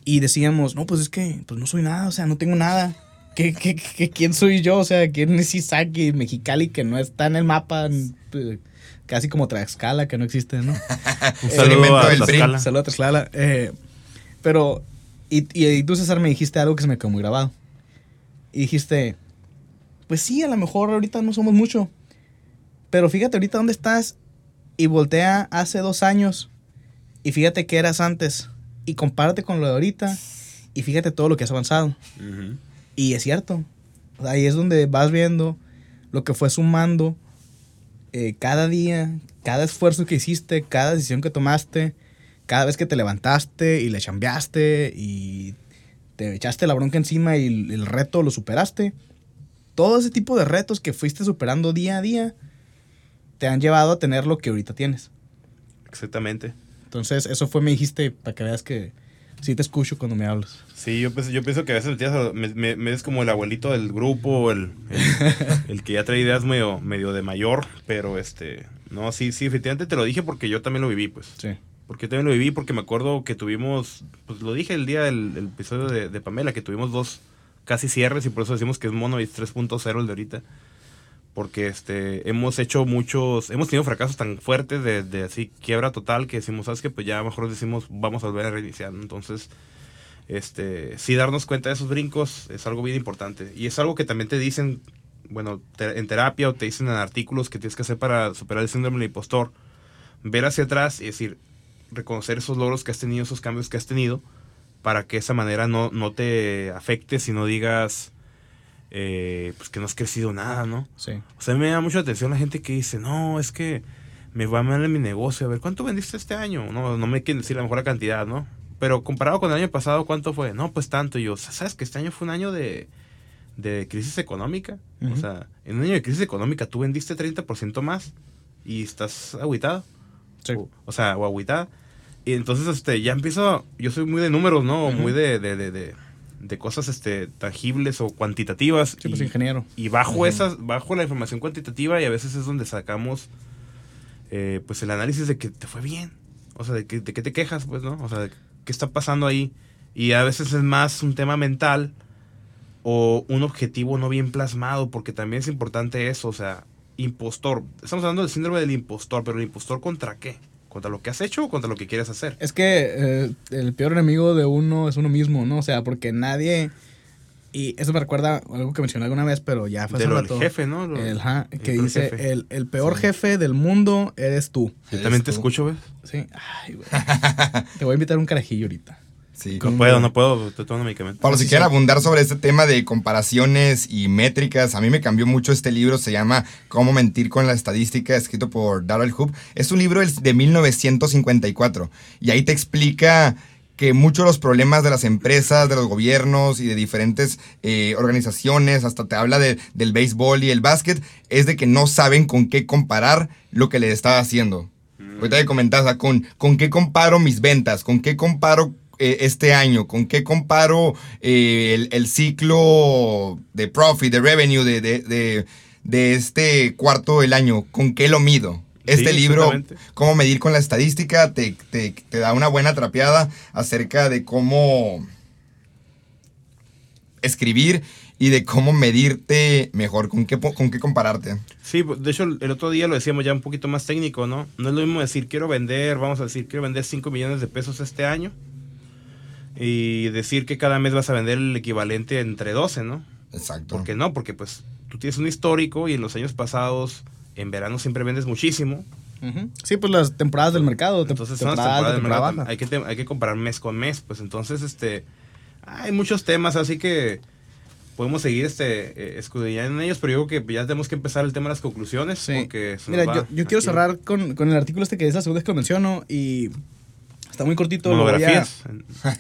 Y decíamos, no, pues es que pues no soy nada, o sea, no tengo nada. ¿Qué, qué, qué- quién soy yo? O sea, ¿quién es Isaki, Mexicali, que no está en el mapa? eh, Casi como Tlaxcala, que no existe, ¿no? Un saludo alimento a. Tlaxcala. Saludos a Tlaxcala. Eh, pero, y, y, y tú, César, me dijiste algo que se me quedó muy grabado. Y dijiste, pues sí, a lo mejor ahorita no somos mucho. Pero fíjate ahorita dónde estás y voltea hace dos años y fíjate qué eras antes y compárate con lo de ahorita y fíjate todo lo que has avanzado. Ujú. Y es cierto. Ahí es donde vas viendo lo que fue sumando eh, cada día, cada esfuerzo que hiciste, cada decisión que tomaste, cada vez que te levantaste y le chambeaste y te echaste la bronca encima y el, el reto lo superaste. Todo ese tipo de retos que fuiste superando día a día te han llevado a tener lo que ahorita tienes. Exactamente. Entonces, eso fue, me dijiste, para que veas que sí te escucho cuando me hablas. Sí, yo, pienso- yo pienso que a veces me, me, me- me ves como el abuelito del grupo, el, el, el que ya trae ideas medio, medio de mayor, pero este, no, sí, sí, efectivamente te lo dije porque yo también lo viví, pues. Sí. Porque yo también lo viví porque me acuerdo que tuvimos, pues lo dije el día del el episodio de, de Pamela, que tuvimos dos casi cierres y por eso decimos que es Mono y 3.0 el de ahorita. Porque este, hemos hecho muchos, hemos tenido fracasos tan fuertes de, de así quiebra total que decimos, ¿sabes qué? Pues ya mejor decimos, vamos a volver a reiniciar. Entonces, este, sí darnos cuenta de esos brincos es algo bien importante. Y es algo que también te dicen, bueno, en terapia o te dicen en artículos que tienes que hacer para superar el síndrome del impostor. Ver hacia atrás y decir, reconocer esos logros que has tenido, esos cambios que has tenido, para que de esa manera no, no te afecte si no digas, eh, pues que no has crecido nada, ¿no? Sí. O sea, me da mucha atención la gente que dice, no, es que me va mal en mi negocio. A ver, ¿cuánto vendiste este año? No, no me quieren decir a lo mejor la cantidad, ¿no? Pero comparado con el año pasado, ¿cuánto fue? No, pues tanto. Y yo, ¿sabes que este año fue un año de, de crisis económica? O sea, en un año de crisis económica tú vendiste 30% más y estás agüitado. Sí. O, o sea, o agüitada. Y entonces, este, ya empiezo, yo soy muy de números, ¿no? Muy de, de, de, de, de cosas, este, tangibles o cuantitativas. Sí, pues y- ingeniero. y bajo esas, bajo la información cuantitativa y a veces es donde sacamos eh, pues el análisis de que te fue bien. O sea, de que, de qué te quejas, pues, ¿no? O sea, de qué está pasando ahí. Y a veces es más un tema mental o un objetivo no bien plasmado, porque también es importante eso, o sea, impostor. Estamos hablando del síndrome del impostor, pero el impostor contra qué? ¿Contra lo que has hecho o contra lo que quieres hacer? Es que eh, el peor enemigo de uno es uno mismo, ¿no? O sea, porque nadie... Y eso me recuerda algo que mencioné alguna vez, pero ya fue De lo jefe, ¿no? Lo- El, que dice, jefe. el, el peor Sí. jefe del mundo eres tú. Yo también te tú. escucho, ¿ves? Sí. Ay, güey. Te voy a invitar un carajillo ahorita. Sí. No puedo, no puedo, tomo un medicamento. Pablo, si Sí, quieren sí. abundar sobre este tema de comparaciones y métricas, a mí me cambió mucho este libro, se llama Cómo mentir con la estadística, escrito por Darrell Hoop. Es un libro de 1954 y ahí te explica que muchos de los problemas de las empresas, de los gobiernos y de diferentes eh, organizaciones, hasta te habla de- del béisbol y el básquet, es de que no saben con qué comparar lo que les está haciendo. Ahorita que comentabas, o sea, con, con qué comparo mis ventas, con qué comparo eh, este año, con qué comparo eh, el, el ciclo de profit, de revenue de, de, de- de este cuarto del año, con qué lo mido. Este Sí, libro. Cómo medir con la estadística, te, te- te da una buena trapeada acerca de cómo escribir y de cómo medirte mejor, con qué, con qué compararte. Sí, pues, de hecho el otro día lo decíamos ya un poquito más técnico, ¿no? No es lo mismo decir quiero vender, vamos a decir quiero vender 5 millones de pesos este año y decir que cada mes vas a vender el equivalente entre 12, ¿no? Exacto. ¿Por qué no? Porque pues tú tienes un histórico y en los años pasados en verano siempre vendes muchísimo. Sí, pues las temporadas del mercado. Entonces son las temporadas de temporada mercado. Hay que, te- hay que comparar mes con mes. Pues entonces, este, hay muchos temas, así que podemos seguir este, eh, escudriñando en ellos, pero yo creo que ya tenemos que empezar el tema de las conclusiones. Sí. Porque Mira, yo, yo quiero cerrar con, con el artículo este que es la segunda vez que lo menciono y está muy cortito. lo a- Monografías.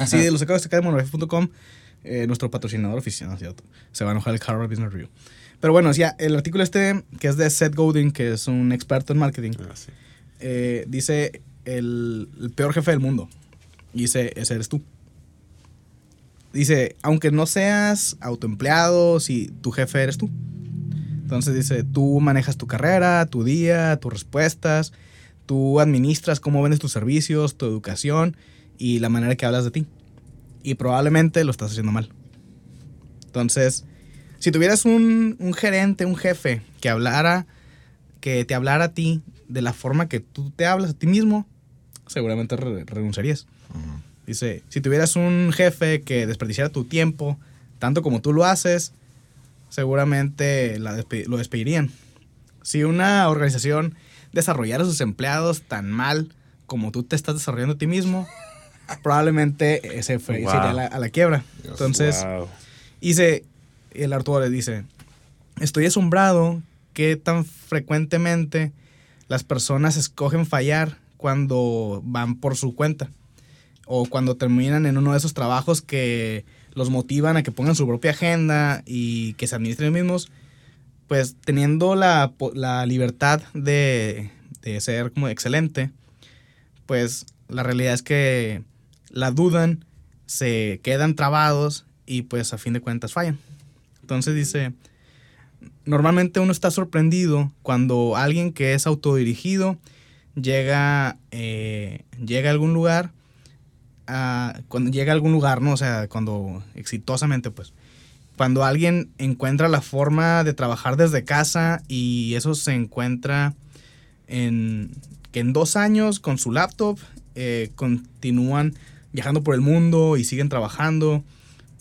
Sí, los acabo de sacar de eh, nuestro patrocinador oficial, ¿no es cierto? Se va a enojar el Harvard Business Review. Pero bueno, ya, el artículo este, que es de Seth Godin, que es un experto en marketing, Ah, sí. eh, dice el, el peor jefe del mundo. Y dice, ese eres tú. Dice, aunque no seas autoempleado, si tu jefe eres tú. Entonces dice, tú manejas tu carrera, tu día, tus respuestas, tú administras cómo vendes tus servicios, tu educación y la manera que hablas de ti. Y probablemente lo estás haciendo mal. Entonces, si tuvieras un, un gerente, un jefe que hablara, que te hablara a ti de la forma que tú te hablas a ti mismo, seguramente re- renunciarías. Dice, si tuvieras un jefe que desperdiciara tu tiempo, tanto como tú lo haces, seguramente la despe- lo despedirían. Si una organización desarrollara a sus empleados tan mal como tú te estás desarrollando a ti mismo, probablemente ese fue, Wow. se iría a la, a la quiebra. Dios, Entonces, Wow. el Arturo le dice, estoy asombrado que tan frecuentemente las personas escogen fallar cuando van por su cuenta o cuando terminan en uno de esos trabajos que los motivan a que pongan su propia agenda y que se administren ellos mismos, pues teniendo la, la libertad de, de ser como excelente, pues la realidad es que la dudan, se quedan trabados y pues a fin de cuentas fallan. Entonces dice, normalmente uno está sorprendido cuando alguien que es autodirigido llega, eh, llega a algún lugar, a- cuando llega a algún lugar, ¿no? O sea, cuando exitosamente, pues, cuando alguien encuentra la forma de trabajar desde casa y eso se encuentra en que en dos años con su laptop eh, continúan viajando por el mundo y siguen trabajando.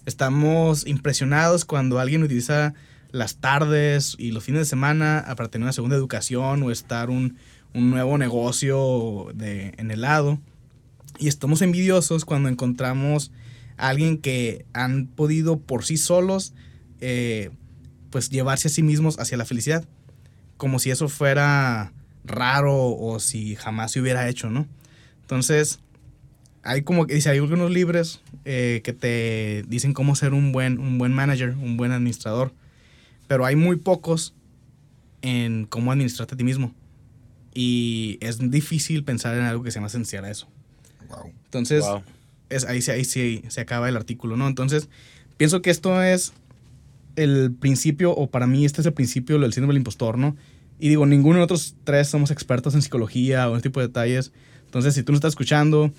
Estamos impresionados cuando alguien utiliza las tardes y los fines de semana para tener una segunda educación o estar un, un nuevo negocio de, en el lado. Y estamos envidiosos cuando encontramos alguien que han podido por sí solos eh, pues llevarse a sí mismos hacia la felicidad. Como si eso fuera raro o si jamás se hubiera hecho, ¿no? Entonces, hay como que dice, hay algunos libros eh, que te dicen cómo ser un buen, un buen manager, un buen administrador, pero hay muy pocos en cómo administrarte a ti mismo. Y es difícil pensar en algo que sea más esencial a eso. Wow. Entonces, Wow. Es, ahí, ahí sí se acaba el artículo, ¿no? Entonces, pienso que esto es el principio, o para mí este es el principio del síndrome del impostor, ¿no? Y digo, ninguno de nosotros tres somos expertos en psicología o en este tipo de detalles. Entonces, si tú nos estás escuchando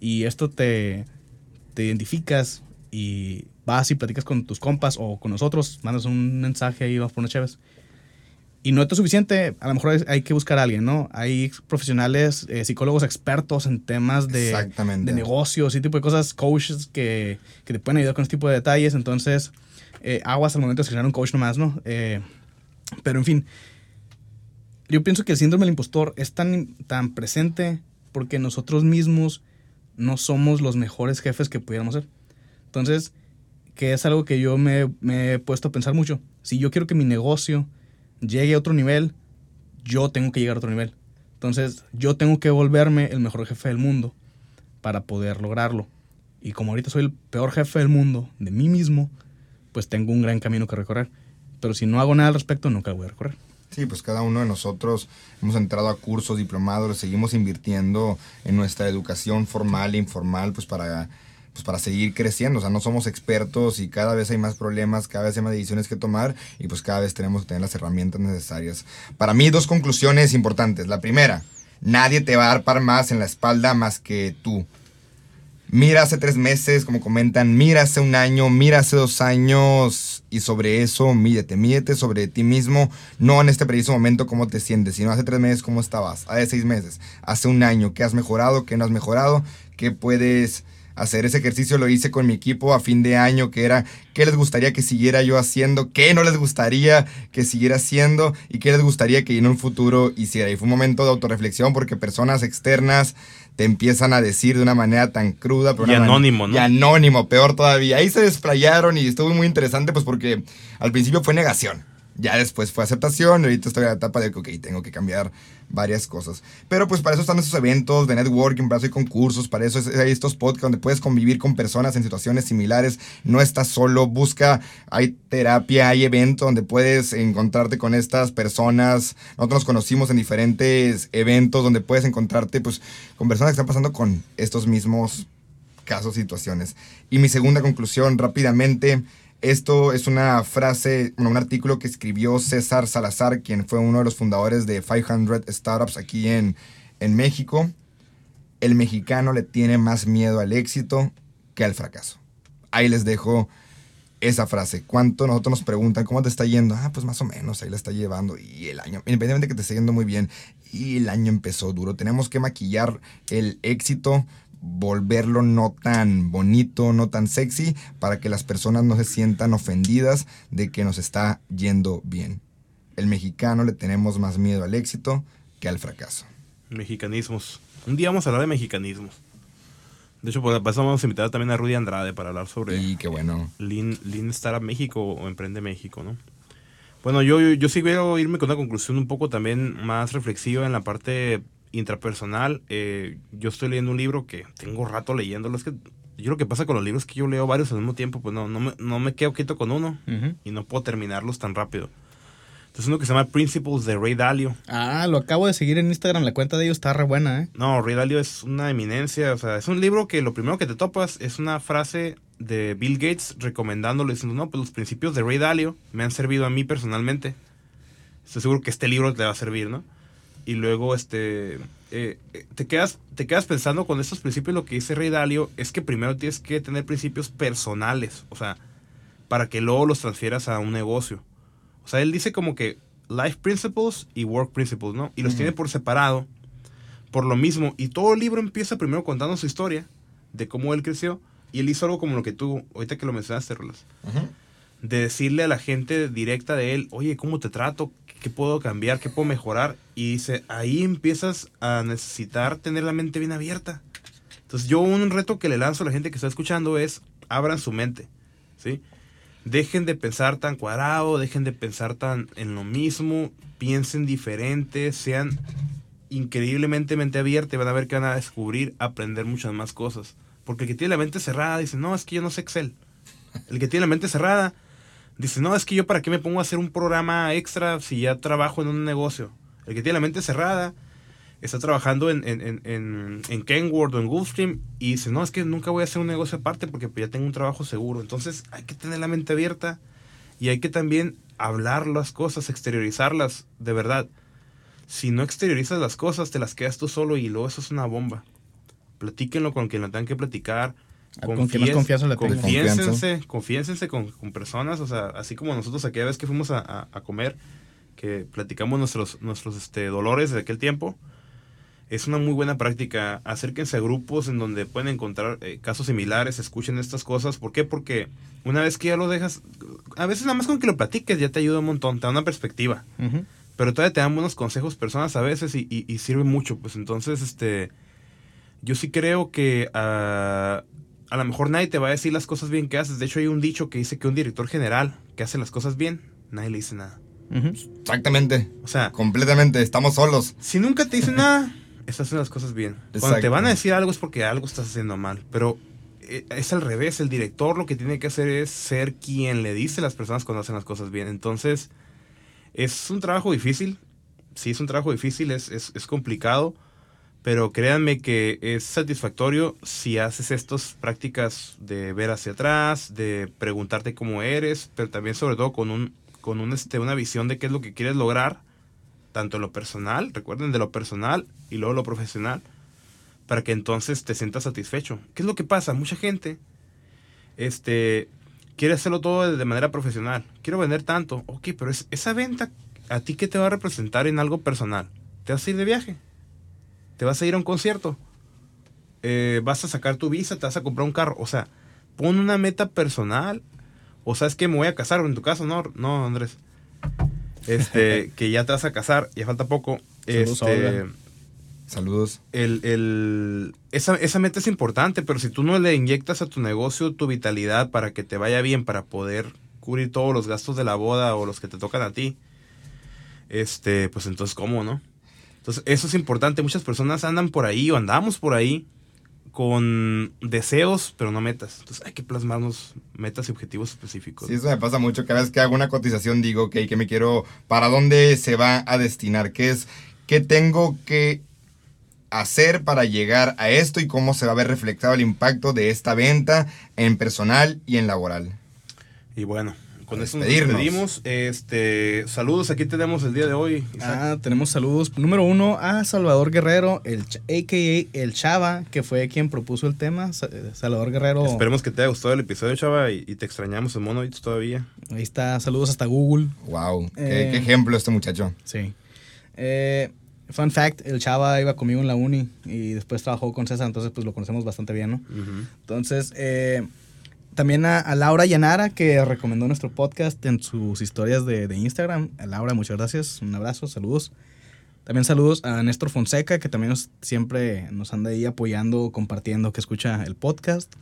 y esto te, te identificas y vas y platicas con tus compas o con nosotros, mandas un mensaje ahí, vamos por unas chéves. Y no es suficiente, a lo mejor hay- que buscar a alguien, ¿no? Hay profesionales, eh, psicólogos expertos en temas de, de negocios y tipo de cosas, coaches que, que te pueden ayudar con este tipo de detalles. Entonces, eh, aguas al momento de seleccionar un coach nomás, ¿no? Eh, pero en fin, yo pienso que el síndrome del impostor es tan, tan presente porque nosotros mismos no somos los mejores jefes que pudiéramos ser. Entonces, que es algo que yo me, me he puesto a pensar mucho. Si yo quiero que mi negocio llegue a otro nivel, yo tengo que llegar a otro nivel. Entonces, yo tengo que volverme el mejor jefe del mundo para poder lograrlo. Y como ahorita soy el peor jefe del mundo, de mí mismo, pues tengo un gran camino que recorrer. Pero si no hago nada al respecto, nunca lo voy a recorrer. Sí, pues cada uno de nosotros hemos entrado a cursos, diplomados, seguimos invirtiendo en nuestra educación formal e informal, pues para, pues para seguir creciendo. O sea, no somos expertos y cada vez hay más problemas, cada vez hay más decisiones que tomar y pues cada vez tenemos que tener las herramientas necesarias. Para mí, dos conclusiones importantes. La primera, nadie te va a dar par más en la espalda más que tú. Mira hace tres meses, como comentan, mira hace un año, mira hace dos años y sobre eso mídete, mídete sobre ti mismo, no en este preciso momento cómo te sientes, sino hace tres meses cómo estabas, hace seis meses, hace un año, qué has mejorado, qué no has mejorado, qué puedes hacer. Ese ejercicio lo hice con mi equipo a fin de año, que era qué les gustaría que siguiera yo haciendo, qué no les gustaría que siguiera haciendo y qué les gustaría que en un futuro hiciera. Y fue un momento de autorreflexión porque personas externas te empiezan a decir de una manera tan cruda. pero Y anónimo, ¿no? Y anónimo, peor todavía. Ahí se desplayaron y estuvo muy interesante pues porque al principio fue negación. Ya después fue aceptación ahorita estoy en la etapa de que, tengo que cambiar varias cosas. Pero pues para eso están esos eventos de networking, para eso hay concursos, para eso es- hay estos podcasts donde puedes convivir con personas en situaciones similares. No estás solo, busca, hay terapia, hay eventos donde puedes encontrarte con estas personas. Nosotros nos conocimos en diferentes eventos donde puedes encontrarte pues con personas que están pasando con estos mismos casos, situaciones. Y mi segunda conclusión rápidamente Esto es una frase, un artículo que escribió César Salazar, quien fue uno de los fundadores de 500 Startups aquí en, en México. El mexicano le tiene más miedo al éxito que al fracaso. Ahí les dejo esa frase. ¿Cuánto nosotros nos preguntan cómo te está yendo? Ah, pues más o menos, ahí la está llevando. Y el año, independientemente de que te esté yendo muy bien, y el año empezó duro. Tenemos que maquillar el éxito, volverlo no tan bonito, no tan sexy, para que las personas no se sientan ofendidas de que nos está yendo bien. El mexicano le tenemos más miedo al éxito que al fracaso. Mexicanismos. Un día vamos a hablar de mexicanismos. De hecho, pues vamos a invitar también a Rudy Andrade para hablar sobre Y qué bueno. Lean, Lean Startup México o Emprende México, ¿no? Bueno, yo, yo, yo sí quiero irme con una conclusión un poco también más reflexiva en la parte intrapersonal. Eh, yo estoy leyendo un libro que tengo rato leyéndolo. Es que yo lo que pasa con los libros es que yo leo varios al mismo tiempo, pues no, no, me, no me quedo quieto con uno y no puedo terminarlos tan rápido. Entonces uno que se llama Principles de Ray Dalio. Ah, lo acabo de seguir en Instagram. La cuenta de ellos está re buena, ¿eh? No, Ray Dalio es una eminencia. O sea, es un libro que lo primero que te topas es una frase de Bill Gates recomendándolo, diciendo, no, pues los principios de Ray Dalio me han servido a mí personalmente. Estoy seguro que este libro te va a servir, ¿no? Y luego, este, eh, eh, te, quedas, te quedas pensando con estos principios, lo que dice Ray Dalio es que primero tienes que tener principios personales, o sea, para que luego los transfieras a un negocio. O sea, él dice como que life principles y work principles, ¿no? Y los tiene por separado, por lo mismo. Y todo el libro empieza primero contando su historia de cómo él creció. Y él hizo algo como lo que tú, ahorita que lo mencionaste, Rolas, de decirle a la gente directa de él, oye, ¿cómo te trato? ¿Qué puedo cambiar? ¿Qué puedo mejorar? Y dice, ahí empiezas a necesitar tener la mente bien abierta. Entonces yo un reto que le lanzo a la gente que está escuchando es, abran su mente, ¿sí? Dejen de pensar tan cuadrado, dejen de pensar tan en lo mismo, piensen diferente, sean increíblemente mente abierta y van a ver que van a descubrir, aprender muchas más cosas. Porque el que tiene la mente cerrada dice, no, es que yo no sé Excel. El que tiene la mente cerrada dice, no, es que yo para qué me pongo a hacer un programa extra si ya trabajo en un negocio. El que tiene la mente cerrada está trabajando en, en, en, en, en Kenworth o en Gulfstream y dice, no, es que nunca voy a hacer un negocio aparte porque pues, ya tengo un trabajo seguro. Entonces hay que tener la mente abierta y hay que también hablar las cosas, exteriorizarlas de verdad. Si no exteriorizas las cosas, te las quedas tú solo y luego eso es una bomba. Platíquenlo con quien lo tengan que platicar. Con quien más confianza le. Confiénsense, confiénsense con, con personas, o sea, así como nosotros aquella vez que fuimos a, a- a comer, que platicamos nuestros, nuestros este, dolores de aquel tiempo, es una muy buena práctica. Acérquense a grupos en donde pueden encontrar eh, casos similares, escuchen estas cosas. ¿Por qué? Porque una vez que ya lo dejas, a veces nada más con que lo platiques ya te ayuda un montón, te da una perspectiva Ujú. pero todavía te dan buenos consejos personas a veces y, y, y sirve mucho. Pues entonces, este, yo sí creo que ah, a lo mejor nadie te va a decir las cosas bien que haces. De hecho, hay un dicho que dice que un director general que hace las cosas bien, nadie le dice nada. Exactamente. O sea, Completamente. Estamos solos. si nunca te dicen nada, estás haciendo las cosas bien. Cuando te van a decir algo es porque algo estás haciendo mal. Pero eh, es al revés. El director lo que tiene que hacer es ser quien le dice a las personas cuando hacen las cosas bien. Entonces, es un trabajo difícil. Sí, es un trabajo difícil, es, es, es complicado. Pero créanme que es satisfactorio si haces estas prácticas de ver hacia atrás, de preguntarte cómo eres, pero también sobre todo con un con un, este, una visión de qué es lo que quieres lograr, tanto lo personal, recuerden de lo personal y luego lo profesional, para que entonces te sientas satisfecho. ¿Qué es lo que pasa? Mucha gente este, quiere hacerlo todo de- manera profesional. Quiero vender tanto. Ok, pero es, esa venta, ¿a ti qué te va a representar en algo personal? ¿Te vas a ir de viaje? ¿Te vas a ir a un concierto? Eh, ¿Vas a sacar tu visa? ¿Te vas a comprar un carro? O sea, pon una meta personal. O sabes que me voy a casar, en tu caso, no, no, Andrés. Este, que ya te vas a casar, ya falta poco. Saludos Este. Saludos. el, el- esa, esa meta es importante, pero si tú no le inyectas a tu negocio tu vitalidad para que te vaya bien, para poder cubrir todos los gastos de la boda o los que te tocan a ti, este, pues entonces, ¿cómo, no? Entonces, eso es importante. Muchas personas andan por ahí o andamos por ahí con deseos, pero no metas. Entonces, hay que plasmarnos metas y objetivos específicos. Sí, eso me pasa mucho. Cada vez que hago una cotización digo, ok, que me quiero, ¿para dónde se va a destinar? ¿Qué es, qué tengo que hacer para llegar a esto y cómo se va a ver reflejado el impacto de esta venta en personal y en laboral? Y bueno, con eso nos despedimos. Este, saludos, aquí tenemos el día de hoy. Isaac. Ah, tenemos saludos. Número uno a Salvador Guerrero, el a.k.a. El Chava, que fue quien propuso el tema. Eh, Salvador Guerrero. Esperemos que te haya gustado el episodio, chava, y, y te extrañamos en Monoliths todavía. Ahí está. Saludos hasta Google. Wow, qué, Eh. qué ejemplo este muchacho. Sí. Eh, fun fact, el Chava iba conmigo en la uni y después trabajó con César, entonces pues lo conocemos bastante bien, ¿no? Entonces, eh, también a, a Laura Yanara, que recomendó nuestro podcast en sus historias de, de Instagram. A Laura, muchas gracias. Un abrazo, saludos. También saludos a Néstor Fonseca, que también nos- siempre nos anda ahí apoyando, compartiendo, que escucha el podcast.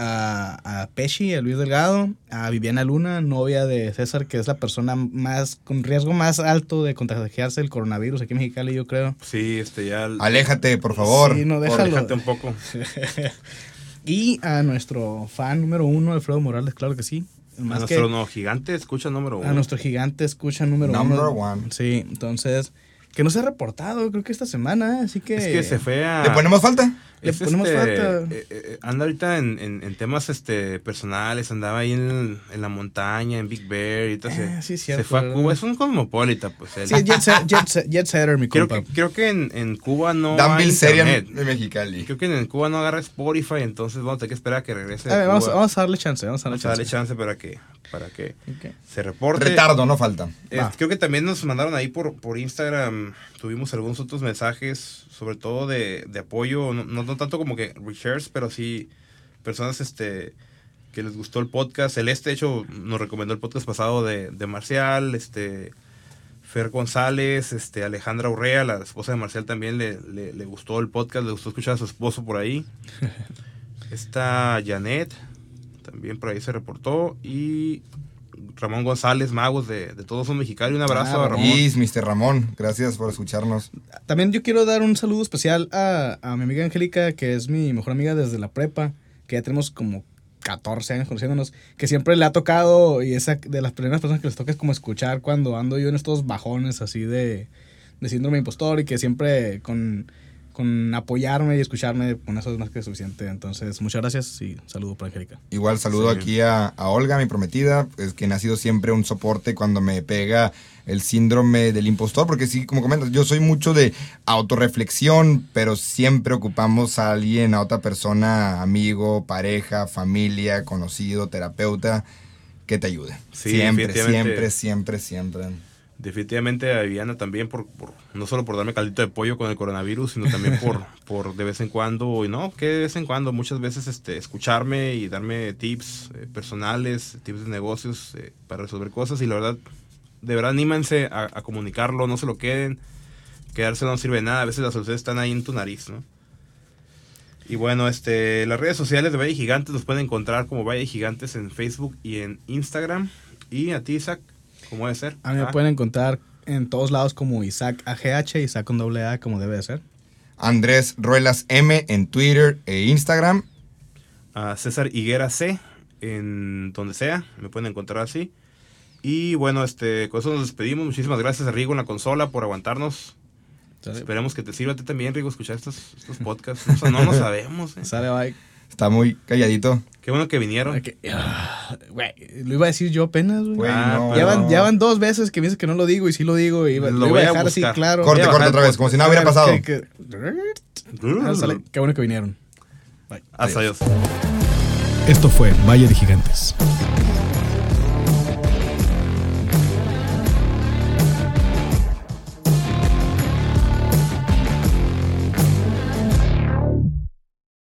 A, a Pesci, a Luis Delgado, a Viviana Luna, novia de César, que es la persona más con riesgo más alto de contagiarse el coronavirus aquí en Mexicali, yo creo. Sí, este ya. Aléjate, por favor. Sí, no, déjalo. aléjate un poco. Y a nuestro fan número uno, Alfredo Morales, claro que sí. A nuestro que no, gigante escucha número uno. a nuestro gigante escucha número Number uno. one. Sí, entonces, que no se ha reportado, creo que esta semana, así que... Es que se fue a. ¿Le ponemos falta? Le es ponemos este, falta. eh, eh, anda ahorita en, en- en temas este personales, andaba ahí en, en la montaña, en Big Bear, y ahorita se, Ah, sí, se cierto, fue a. Cuba. Es un cosmopolita, pues. él. Sí, jet, set- jet set- jet setter, mi creo, compa. que, creo que en, en Cuba no hay Danville Seria internet. de Mexicali. Creo que en Cuba no agarra Spotify, entonces vamos a tener que esperar a que regrese. A ver, vamos, vamos a darle chance, vamos a darle Vamos a darle chance. chance para que, para que se reporte. Retardo, no falta. Eh, creo que también nos mandaron ahí por, por Instagram, tuvimos algunos otros mensajes, sobre todo de, de apoyo, no, no, no tanto como que reshares, pero sí personas este que les gustó el podcast. Celeste, de hecho, nos recomendó el podcast pasado de, de Marcial, este Fer González, este Alejandra Urrea, la esposa de Marcial también le, le, le gustó el podcast, le gustó escuchar a su esposo por ahí. Está Janet, también por ahí se reportó, y Ramón González, Magos de, de Todos Son Mexicali. Un abrazo Ah, a Ramón. Y Mr. Ramón, gracias por escucharnos. También yo quiero dar un saludo especial a, a mi amiga Angélica, que es mi mejor amiga desde la prepa, que ya tenemos como 14 años conociéndonos, que siempre le ha tocado, y esa de las primeras personas que les toca es como escuchar cuando ando yo en estos bajones así de, de síndrome impostor, y que siempre con, con apoyarme y escucharme, con eso es más que suficiente. Entonces, muchas gracias y saludo para Angélica. Igual saludo Sí. aquí a, a Olga, mi prometida, es quien ha sido siempre un soporte cuando me pega el síndrome del impostor, porque sí, como comentas, yo soy mucho de autorreflexión, pero siempre ocupamos a alguien, a otra persona, amigo, pareja, familia, conocido, terapeuta, que te ayude. Sí, siempre, definitivamente. siempre, siempre, siempre. Definitivamente a Viviana también, por, por- no solo por darme caldito de pollo con el coronavirus, sino también por, por de vez en cuando, y no, que de vez en cuando, muchas veces este, escucharme y darme tips eh, personales, tips de negocios eh, para resolver cosas. Y la verdad, de verdad, anímense a, a comunicarlo, no se lo queden. Quedarse no sirve de nada, a veces las soluciones están ahí en tu nariz, ¿no? Y bueno, este, las redes sociales de Valle Gigantes los pueden encontrar como Valle Gigantes en Facebook y en Instagram. Y a ti, Isaac, ¿cómo debe ser? A mí me pueden encontrar en todos lados como Isaac AGH, Isaac con doble A, como debe de ser. Andrés Ruelas M en Twitter e Instagram. a César Higuera C en donde sea, me pueden encontrar así. Y bueno, este, con eso nos despedimos. Muchísimas gracias a Rigo en la consola por aguantarnos. Esperemos que te sirva a ti también, Rigo, escuchar estos, estos podcasts. No, no lo sabemos. eh. Sale, bye. Está muy calladito. Qué bueno que vinieron. Ah, Güey, lo iba a decir yo apenas, güey. Ah, no. Ya van, no. ya van dos veces que me dices que no lo digo y sí lo digo. Y iba- Lo lo, voy voy a a dejar así, claro. Corte, corte otra vez, como si nada hubiera pasado. que- que- Ah, sale, Qué bueno que vinieron. Hasta adiós. Esto fue Valle de Gigantes.